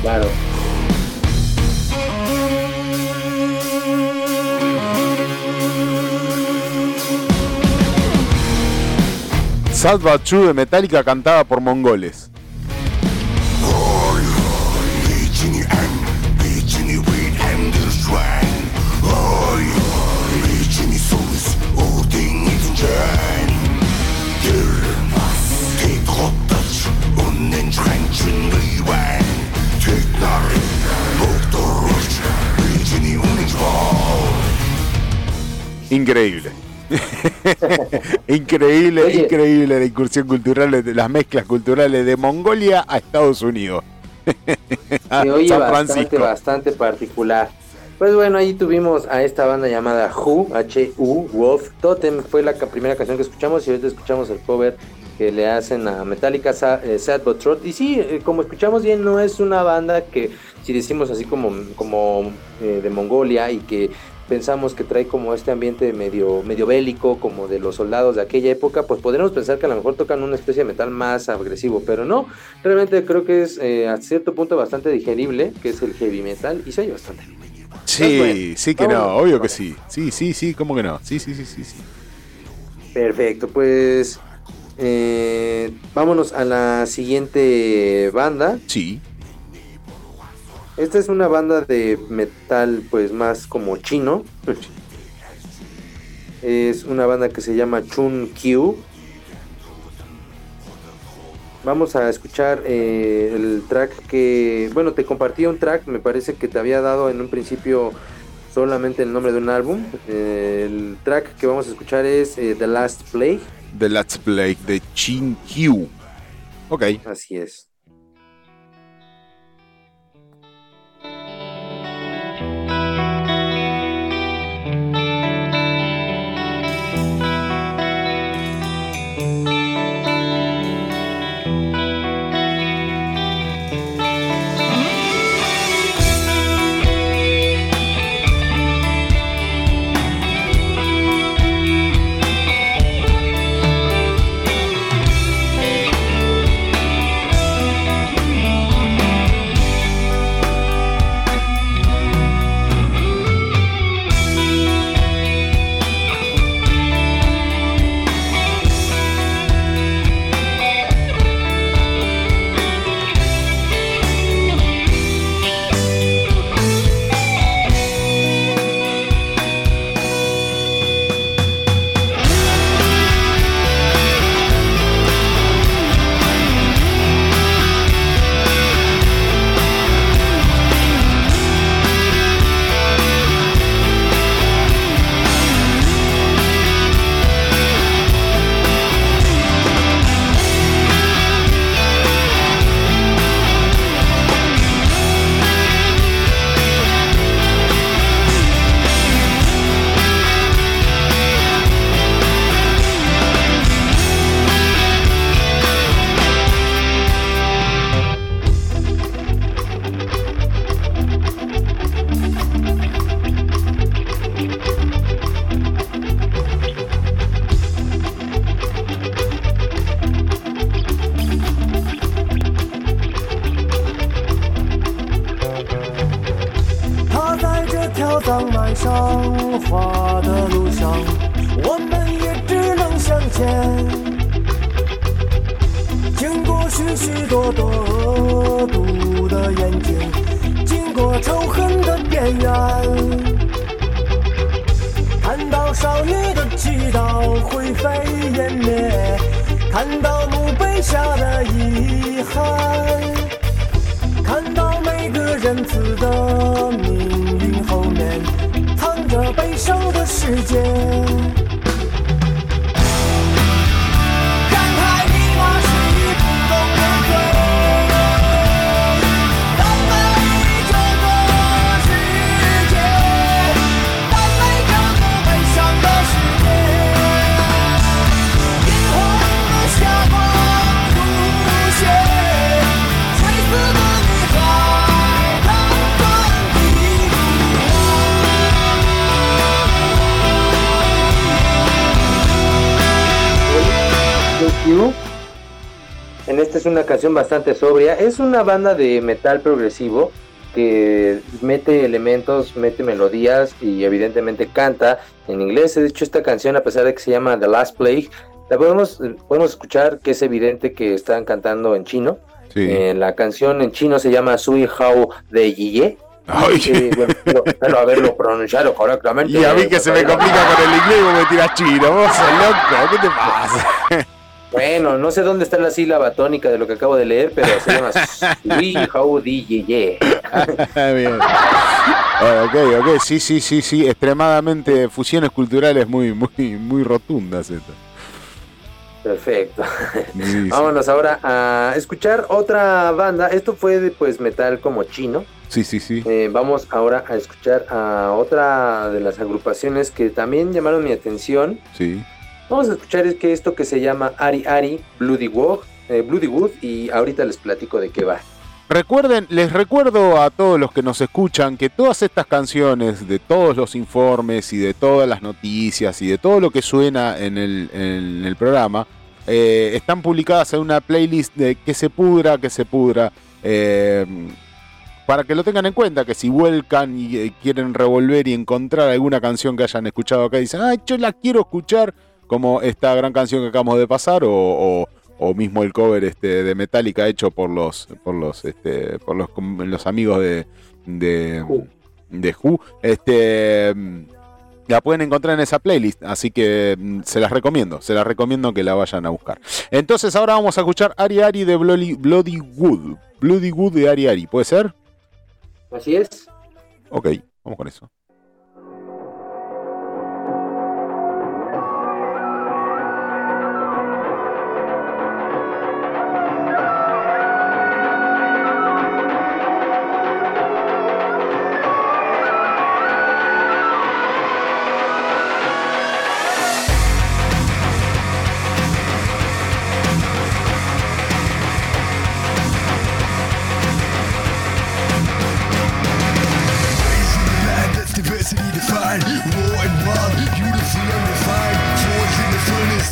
Claro. Sad Chu de Metallica cantada por mongoles. Increíble. (laughs) increíble, Oye. increíble la incursión cultural, de las mezclas culturales de Mongolia a Estados Unidos. Se (laughs) oye San bastante, bastante particular. Pues bueno, ahí tuvimos a esta banda llamada Who, H-U, Wolf Totem, fue la primera canción que escuchamos y ahorita escuchamos el cover que le hacen a Metallica eh, Sad But True. Y sí, eh, como escuchamos bien, no es una banda que, si decimos así como, como eh, de Mongolia y que pensamos que trae como este ambiente medio, medio bélico, como de los soldados de aquella época, pues podríamos pensar que a lo mejor tocan una especie de metal más agresivo, pero no, realmente creo que es eh, a cierto punto bastante digerible, que es el heavy metal, y se oye bastante. Sí, bueno, sí que no, obvio que sí. Sí, sí, sí, ¿cómo que no? Sí, sí, sí, sí, sí. Perfecto, pues eh, vámonos a la siguiente banda. Sí. Esta es una banda de metal pues más como chino. Es una banda que se llama Chun Q. Vamos a escuchar eh, el track que, bueno, te compartí un track, me parece que te había dado en un principio solamente el nombre de un álbum. Eh, el track que vamos a escuchar es eh, The Last Play. The Let's Play de Chin Q. Ok. Así es. Es una canción bastante sobria. Es una banda de metal progresivo que mete elementos, mete melodías y evidentemente canta en inglés. De hecho, esta canción, a pesar de que se llama The Last Plague, la podemos, podemos escuchar que es evidente que están cantando en chino. Sí. Eh, la canción en chino se llama Sui Hao de Yiye. Ay. Eh, bueno, pero, pero haberlo pronunciado correctamente. Y a mí que se me complica con el inglés me tiras chino. Vos sos loco, ¿qué te pasa? (laughs) Bueno, no sé dónde está la sílaba tónica de lo que acabo de leer, pero se llama (laughs) Ye. Bien. Ah, ok, ok, sí, sí, sí, sí, extremadamente fusiones culturales muy, muy, muy rotundas estas. Perfecto. Sí, sí. Vámonos ahora a escuchar otra banda. Esto fue de, pues metal como chino. Sí, sí, sí. Eh, vamos ahora a escuchar a otra de las agrupaciones que también llamaron mi atención. sí. Vamos a escuchar es que esto que se llama Ari Ari Bloody Wood, eh, Bloody Wood y ahorita les platico de qué va. Recuerden, les recuerdo a todos los que nos escuchan que todas estas canciones, de todos los informes y de todas las noticias y de todo lo que suena en el, en el programa, eh, están publicadas en una playlist de que se pudra, que se pudra. eh, para que lo tengan en cuenta, que si vuelcan y quieren revolver y encontrar alguna canción que hayan escuchado acá dicen, ay, yo la quiero escuchar, como esta gran canción que acabamos de pasar, o, o- o mismo el cover este, de Metallica hecho por los por los este, por los, amigos de de, Who. de Who, este la pueden encontrar en esa playlist, así que mm, se las recomiendo, se las recomiendo que la vayan a buscar. Entonces ahora vamos a escuchar Ari Ari de Bloody, Bloody Wood, Bloody Wood de Ari Ari, ¿puede ser? Así es. Ok, vamos con eso.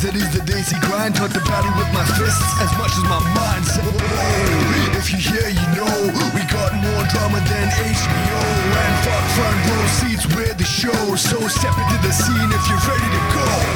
That is the daisy grind. Taught the battle with my fists as much as my mind. If you hear, you know, we got more drama than HBO. And fuck front row seats where the show. So step into the scene if you're ready to go.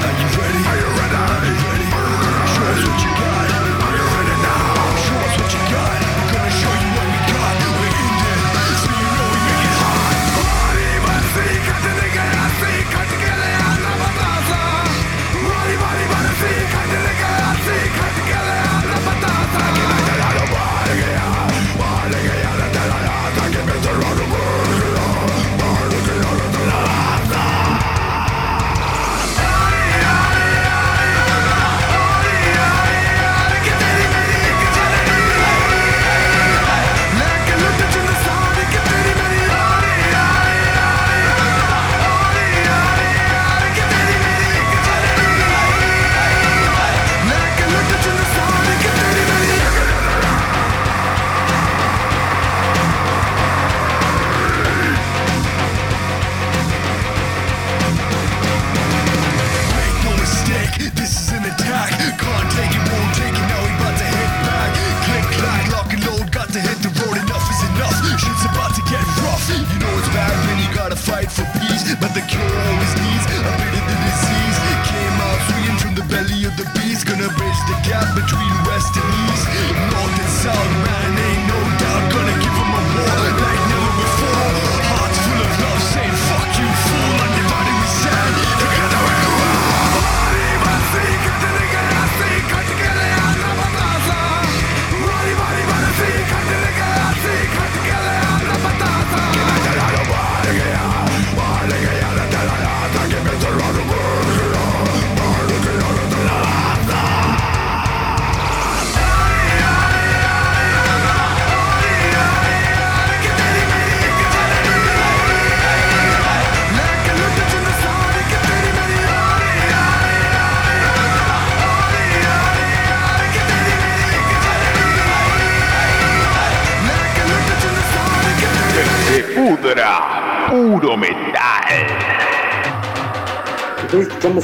But the cure always needs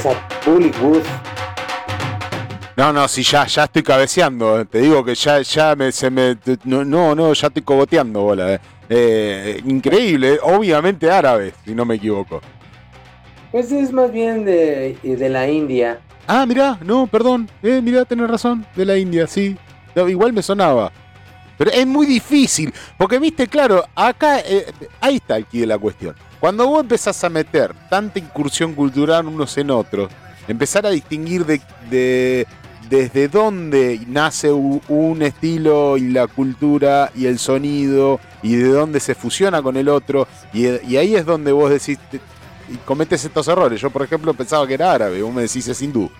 A. No, no, si ya, ya estoy cabeceando. Te digo que ya, ya me, se me. No, no, no, ya estoy cogoteando, bola. eh. Eh, increíble, obviamente árabe, si no me equivoco. Pues es más bien de, de la India. Ah, mirá, no, perdón. Eh, mirá, tenés razón, de la India, sí. No, igual me sonaba. Pero es muy difícil, porque viste, claro, acá, eh, ahí está aquí de la cuestión. Cuando vos empezás a meter tanta incursión cultural unos en otros, empezar a distinguir de, de, desde dónde nace un estilo y la cultura y el sonido y de dónde se fusiona con el otro. Y, ahí es donde vos decís, y cometes estos errores. Yo, por ejemplo, pensaba que era árabe, vos me decís es hindú.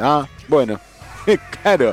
Ah, bueno, (laughs) claro.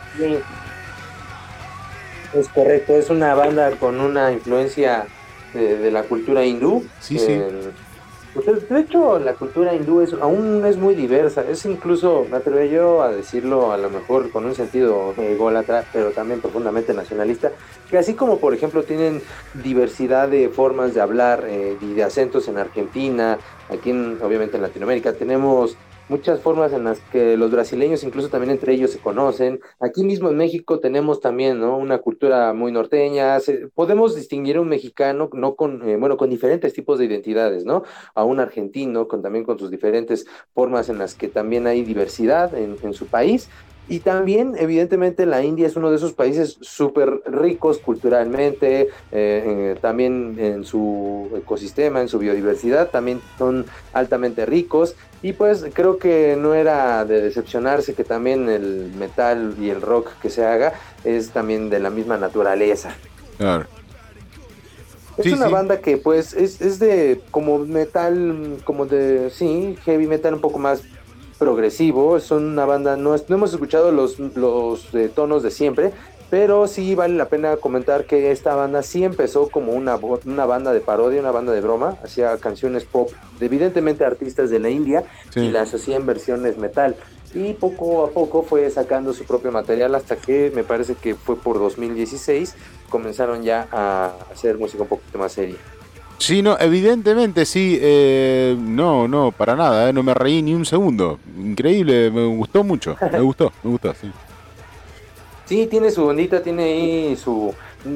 Es correcto, es una banda con una influencia de, de la cultura hindú. Sí, sí. En- pues, de hecho, la cultura hindú es, aún es muy diversa. Es incluso, me atrevo yo a decirlo a lo mejor con un sentido ególatra, pero también profundamente nacionalista, que así como, por ejemplo, tienen diversidad de formas de hablar eh, y de acentos en Argentina, aquí en, obviamente en Latinoamérica, tenemos muchas formas en las que los brasileños incluso también entre ellos se conocen. Aquí mismo en México tenemos también ¿no? una cultura muy norteña. Podemos distinguir a un mexicano no con, eh, bueno, con diferentes tipos de identidades, ¿no? A un argentino con también con sus diferentes formas en las que también hay diversidad en su país. Y también, evidentemente, la India es uno de esos países súper ricos culturalmente, eh, eh, también en su ecosistema, en su biodiversidad, también son altamente ricos. Y pues creo que no era de decepcionarse que también el metal y el rock que se haga es también de la misma naturaleza. Claro. Es Sí, una sí. banda que pues es, es de como metal, como de, sí, heavy metal un poco más progresivo. Son una banda, no, es- no hemos escuchado los, los eh, tonos de siempre, pero sí vale la pena comentar que esta banda sí empezó como una, una banda de parodia, una banda de broma. Hacía canciones pop, de, evidentemente artistas de la India, Sí. y las hacía en versiones metal. Y poco a poco fue sacando su propio material hasta que me parece que fue por 2016 comenzaron ya a hacer música un poquito más seria. Sí, no, evidentemente sí. eh, no, no, para nada, eh, no me reí ni un segundo. Increíble, me gustó mucho. Me (laughs) gustó, me gustó, sí. Sí, tiene su ondita, tiene ahí su...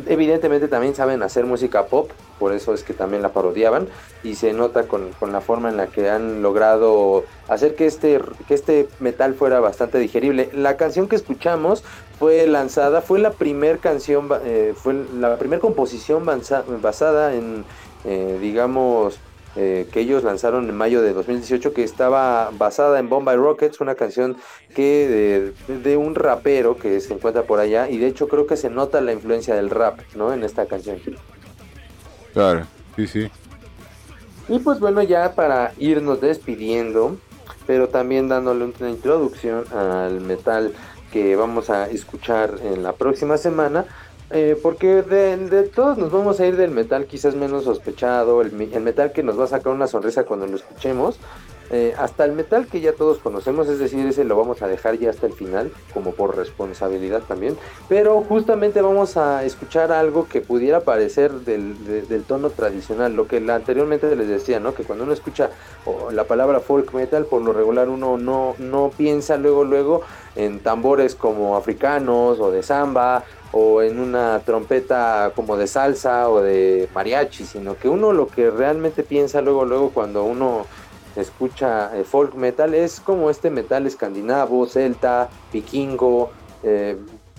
Evidentemente también saben hacer música pop, por eso es que también la parodiaban y se nota con, con la forma en la que han logrado hacer que este, que este metal fuera bastante digerible. La canción que escuchamos fue lanzada, fue la primer canción, eh, fue la primera composición basada en, eh, digamos, eh, que ellos lanzaron en mayo de 2018, que estaba basada en Bombay Rockets, una canción que de, de un rapero que se encuentra por allá, y de hecho creo que se nota la influencia del rap, ¿no? En esta canción. Claro, sí, sí. Y pues bueno, ya para irnos despidiendo, pero también dándole una introducción al metal que vamos a escuchar en la próxima semana, eh, porque de, todos nos vamos a ir del metal quizás menos sospechado, el, el metal que nos va a sacar una sonrisa cuando lo escuchemos, eh, hasta el metal que ya todos conocemos, es decir, ese lo vamos a dejar ya hasta el final, como por responsabilidad también, pero justamente vamos a escuchar algo que pudiera parecer del, de- del tono tradicional, lo que anteriormente les decía, ¿no? Que cuando uno escucha la palabra folk metal, por lo regular uno no, no piensa luego, luego en tambores como africanos o de samba o en una trompeta como de salsa o de mariachi, sino que uno lo que realmente piensa luego, luego cuando uno escucha eh, folk metal es como este metal escandinavo, celta, vikingo, eh,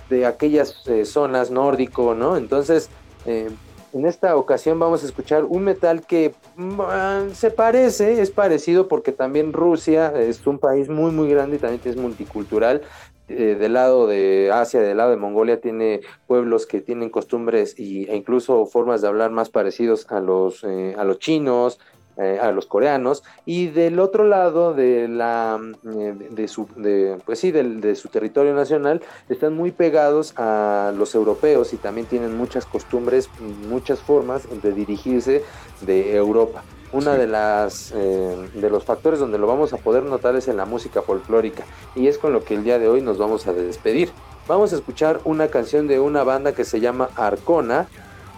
de aquellas eh, zonas nórdico, ¿no? Entonces, en esta ocasión vamos a escuchar un metal que mm, se parece, es parecido porque también Rusia es un país muy muy grande y también es multicultural. Eh, del lado de Asia, del lado de Mongolia, tiene pueblos que tienen costumbres y, e incluso formas de hablar más parecidos a los, eh, a los chinos, eh, a los coreanos. Y del otro lado de la eh, de, de su de, pues sí del- de su territorio nacional están muy pegados a los europeos y también tienen muchas costumbres muchas formas de dirigirse de Europa una de las eh, de los factores donde lo vamos a poder notar es en la música folclórica y es con lo que el día de hoy nos vamos a despedir vamos a escuchar una canción de una banda que se llama Arcona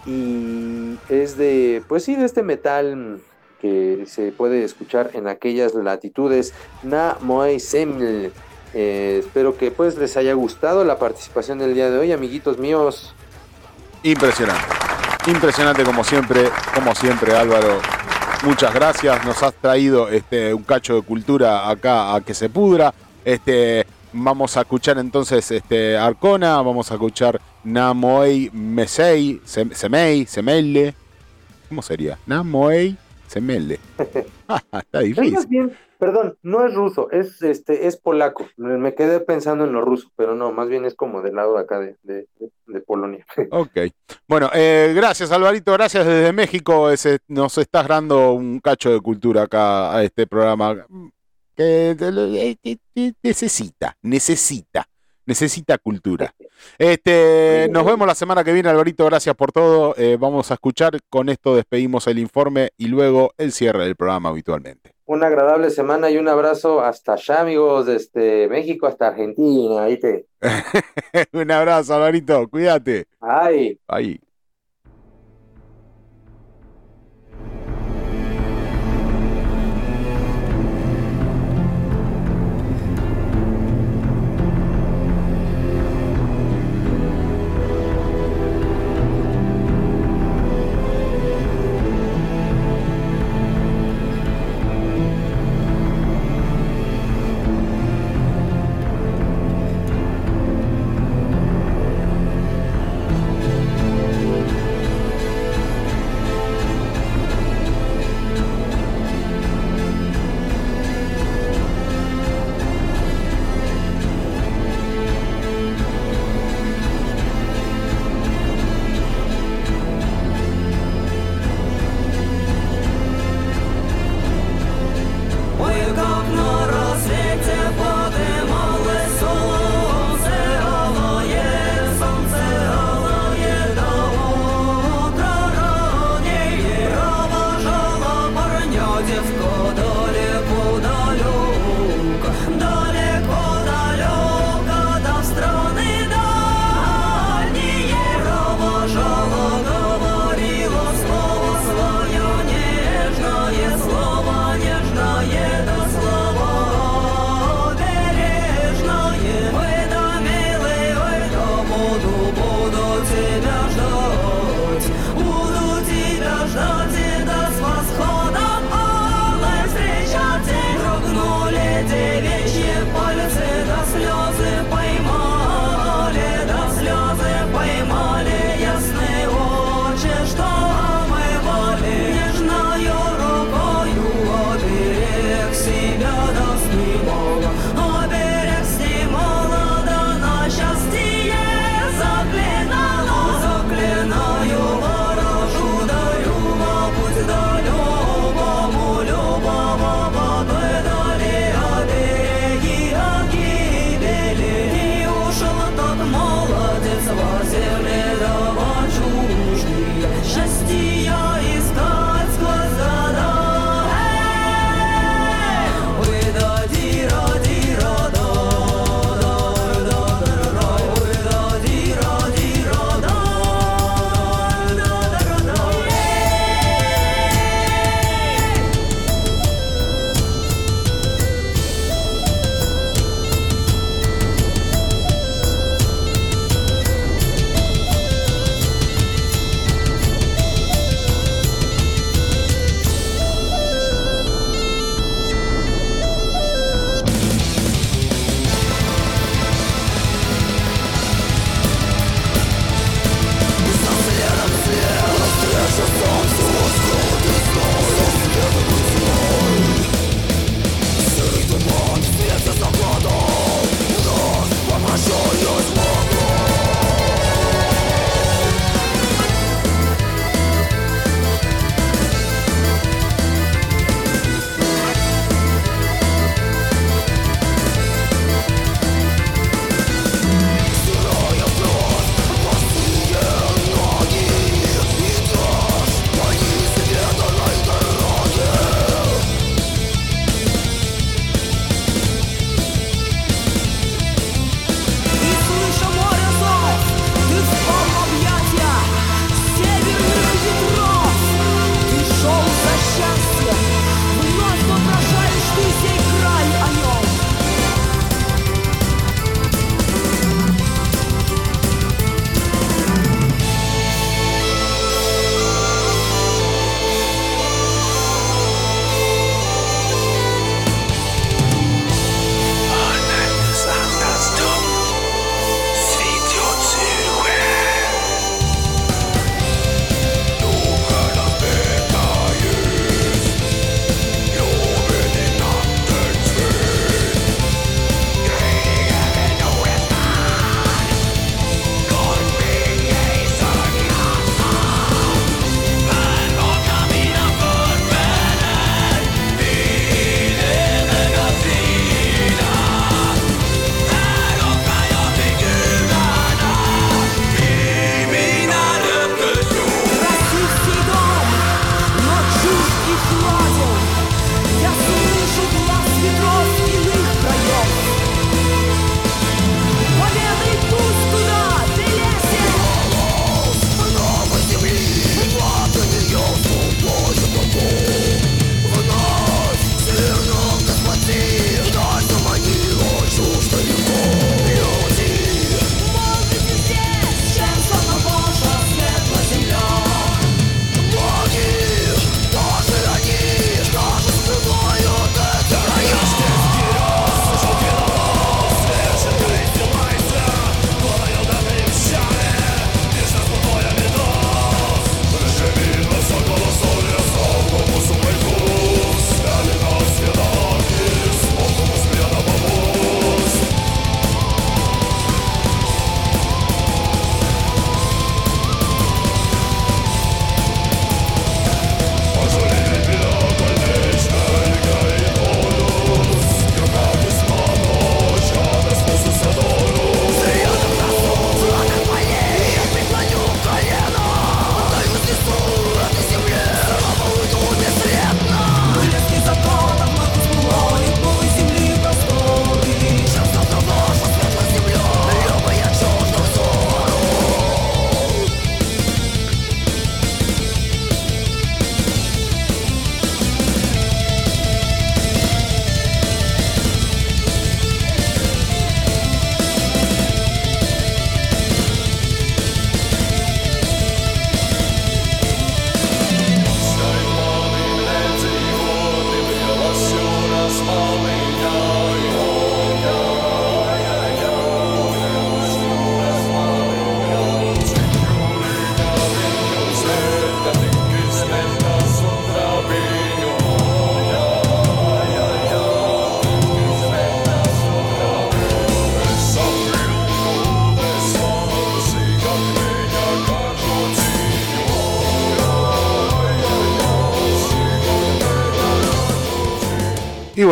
y es de pues sí de este metal que se puede escuchar en aquellas latitudes Na Moe Seml. Eh, espero que pues les haya gustado la participación del día de hoy, amiguitos míos. Impresionante. Impresionante como siempre, como siempre Álvaro. Muchas gracias. Nos has traído este un cacho de cultura acá a que se pudra. Este vamos a escuchar entonces este Arcona, vamos a escuchar Namoei Mesei, Sem- Semei, Semelle. ¿Cómo sería? Namoei Semele. (laughs) Está difícil. bien, perdón, no es ruso, es este, es polaco. Me quedé pensando en lo ruso, pero no, más bien es como del lado de acá de, de- de- Polonia. (laughs) Ok. Bueno, eh, gracias Alvarito, gracias desde México. Ese- nos estás dando un cacho de cultura acá a este programa que eh, necesita, necesita, necesita cultura. (laughs) Este, nos vemos la semana que viene, Alvarito. Gracias por todo. Eh, vamos a escuchar. Con esto despedimos el informe y luego el cierre del programa habitualmente. Una agradable semana y un abrazo hasta allá, amigos, desde México hasta Argentina. Ahí te. (laughs) un abrazo, Alvarito. Cuídate. Ay. Ahí.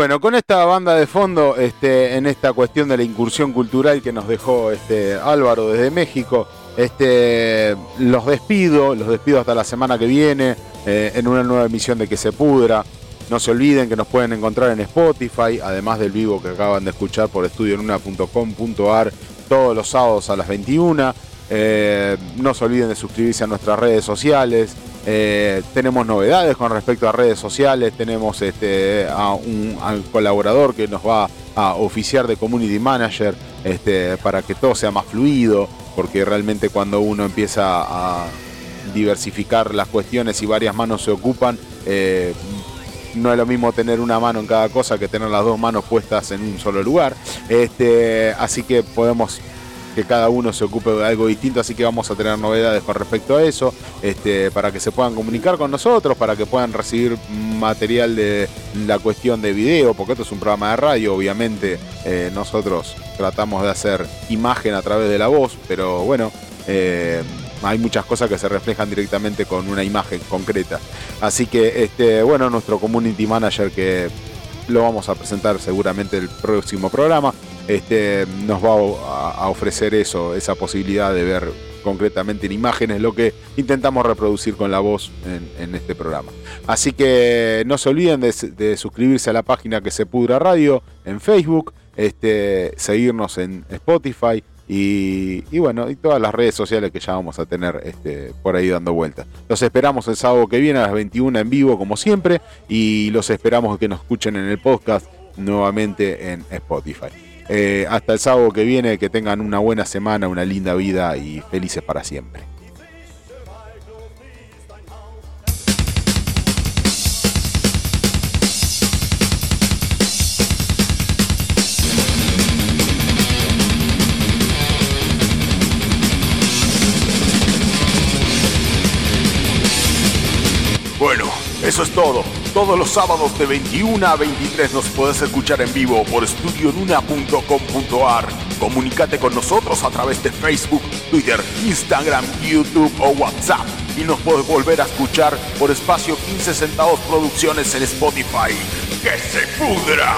Bueno, con esta banda de fondo, este, en esta cuestión de la incursión cultural que nos dejó este, Álvaro desde México, este, los despido, los despido hasta la semana que viene eh, en una nueva emisión de Que se pudra. No se olviden que nos pueden encontrar en Spotify, además del vivo que acaban de escuchar por estudionuna.com.ar todos los sábados a las 21. Eh, no se olviden de suscribirse a nuestras redes sociales. Eh, tenemos novedades con respecto a redes sociales. Tenemos este, a un colaborador que nos va a oficiar de Community Manager este, para que todo sea más fluido. Porque realmente cuando uno empieza a diversificar las cuestiones y varias manos se ocupan, eh, no es lo mismo tener una mano en cada cosa que tener las dos manos puestas en un solo lugar. Este, así que podemos que cada uno se ocupe de algo distinto, así que vamos a tener novedades con respecto a eso, este, para que se puedan comunicar con nosotros, para que puedan recibir material de la cuestión de video, porque esto es un programa de radio, obviamente eh, nosotros tratamos de hacer imagen a través de la voz, pero bueno, eh, hay muchas cosas que se reflejan directamente con una imagen concreta. Así que, este, bueno, nuestro community manager que lo vamos a presentar seguramente el próximo programa, este, nos va a, ofrecer eso, esa posibilidad de ver concretamente en imágenes lo que intentamos reproducir con la voz en, este programa. Así que no se olviden de, de suscribirse a la página que se pudra radio en Facebook, este, seguirnos en Spotify, y, bueno, y todas las redes sociales que ya vamos a tener este, por ahí dando vueltas. Los esperamos el sábado que viene a las 21 en vivo, como siempre, y los esperamos que nos escuchen en el podcast nuevamente en Spotify. Eh, hasta el sábado que viene, que tengan una buena semana, una linda vida y felices para siempre. Eso es todo. Todos los sábados de 21 a 23 nos puedes escuchar en vivo por estudionuna.com.ar. Comunícate con nosotros a través de Facebook, Twitter, Instagram, YouTube o WhatsApp. Y nos puedes volver a escuchar por espacio 15 centavos producciones en Spotify. ¡Que se pudra!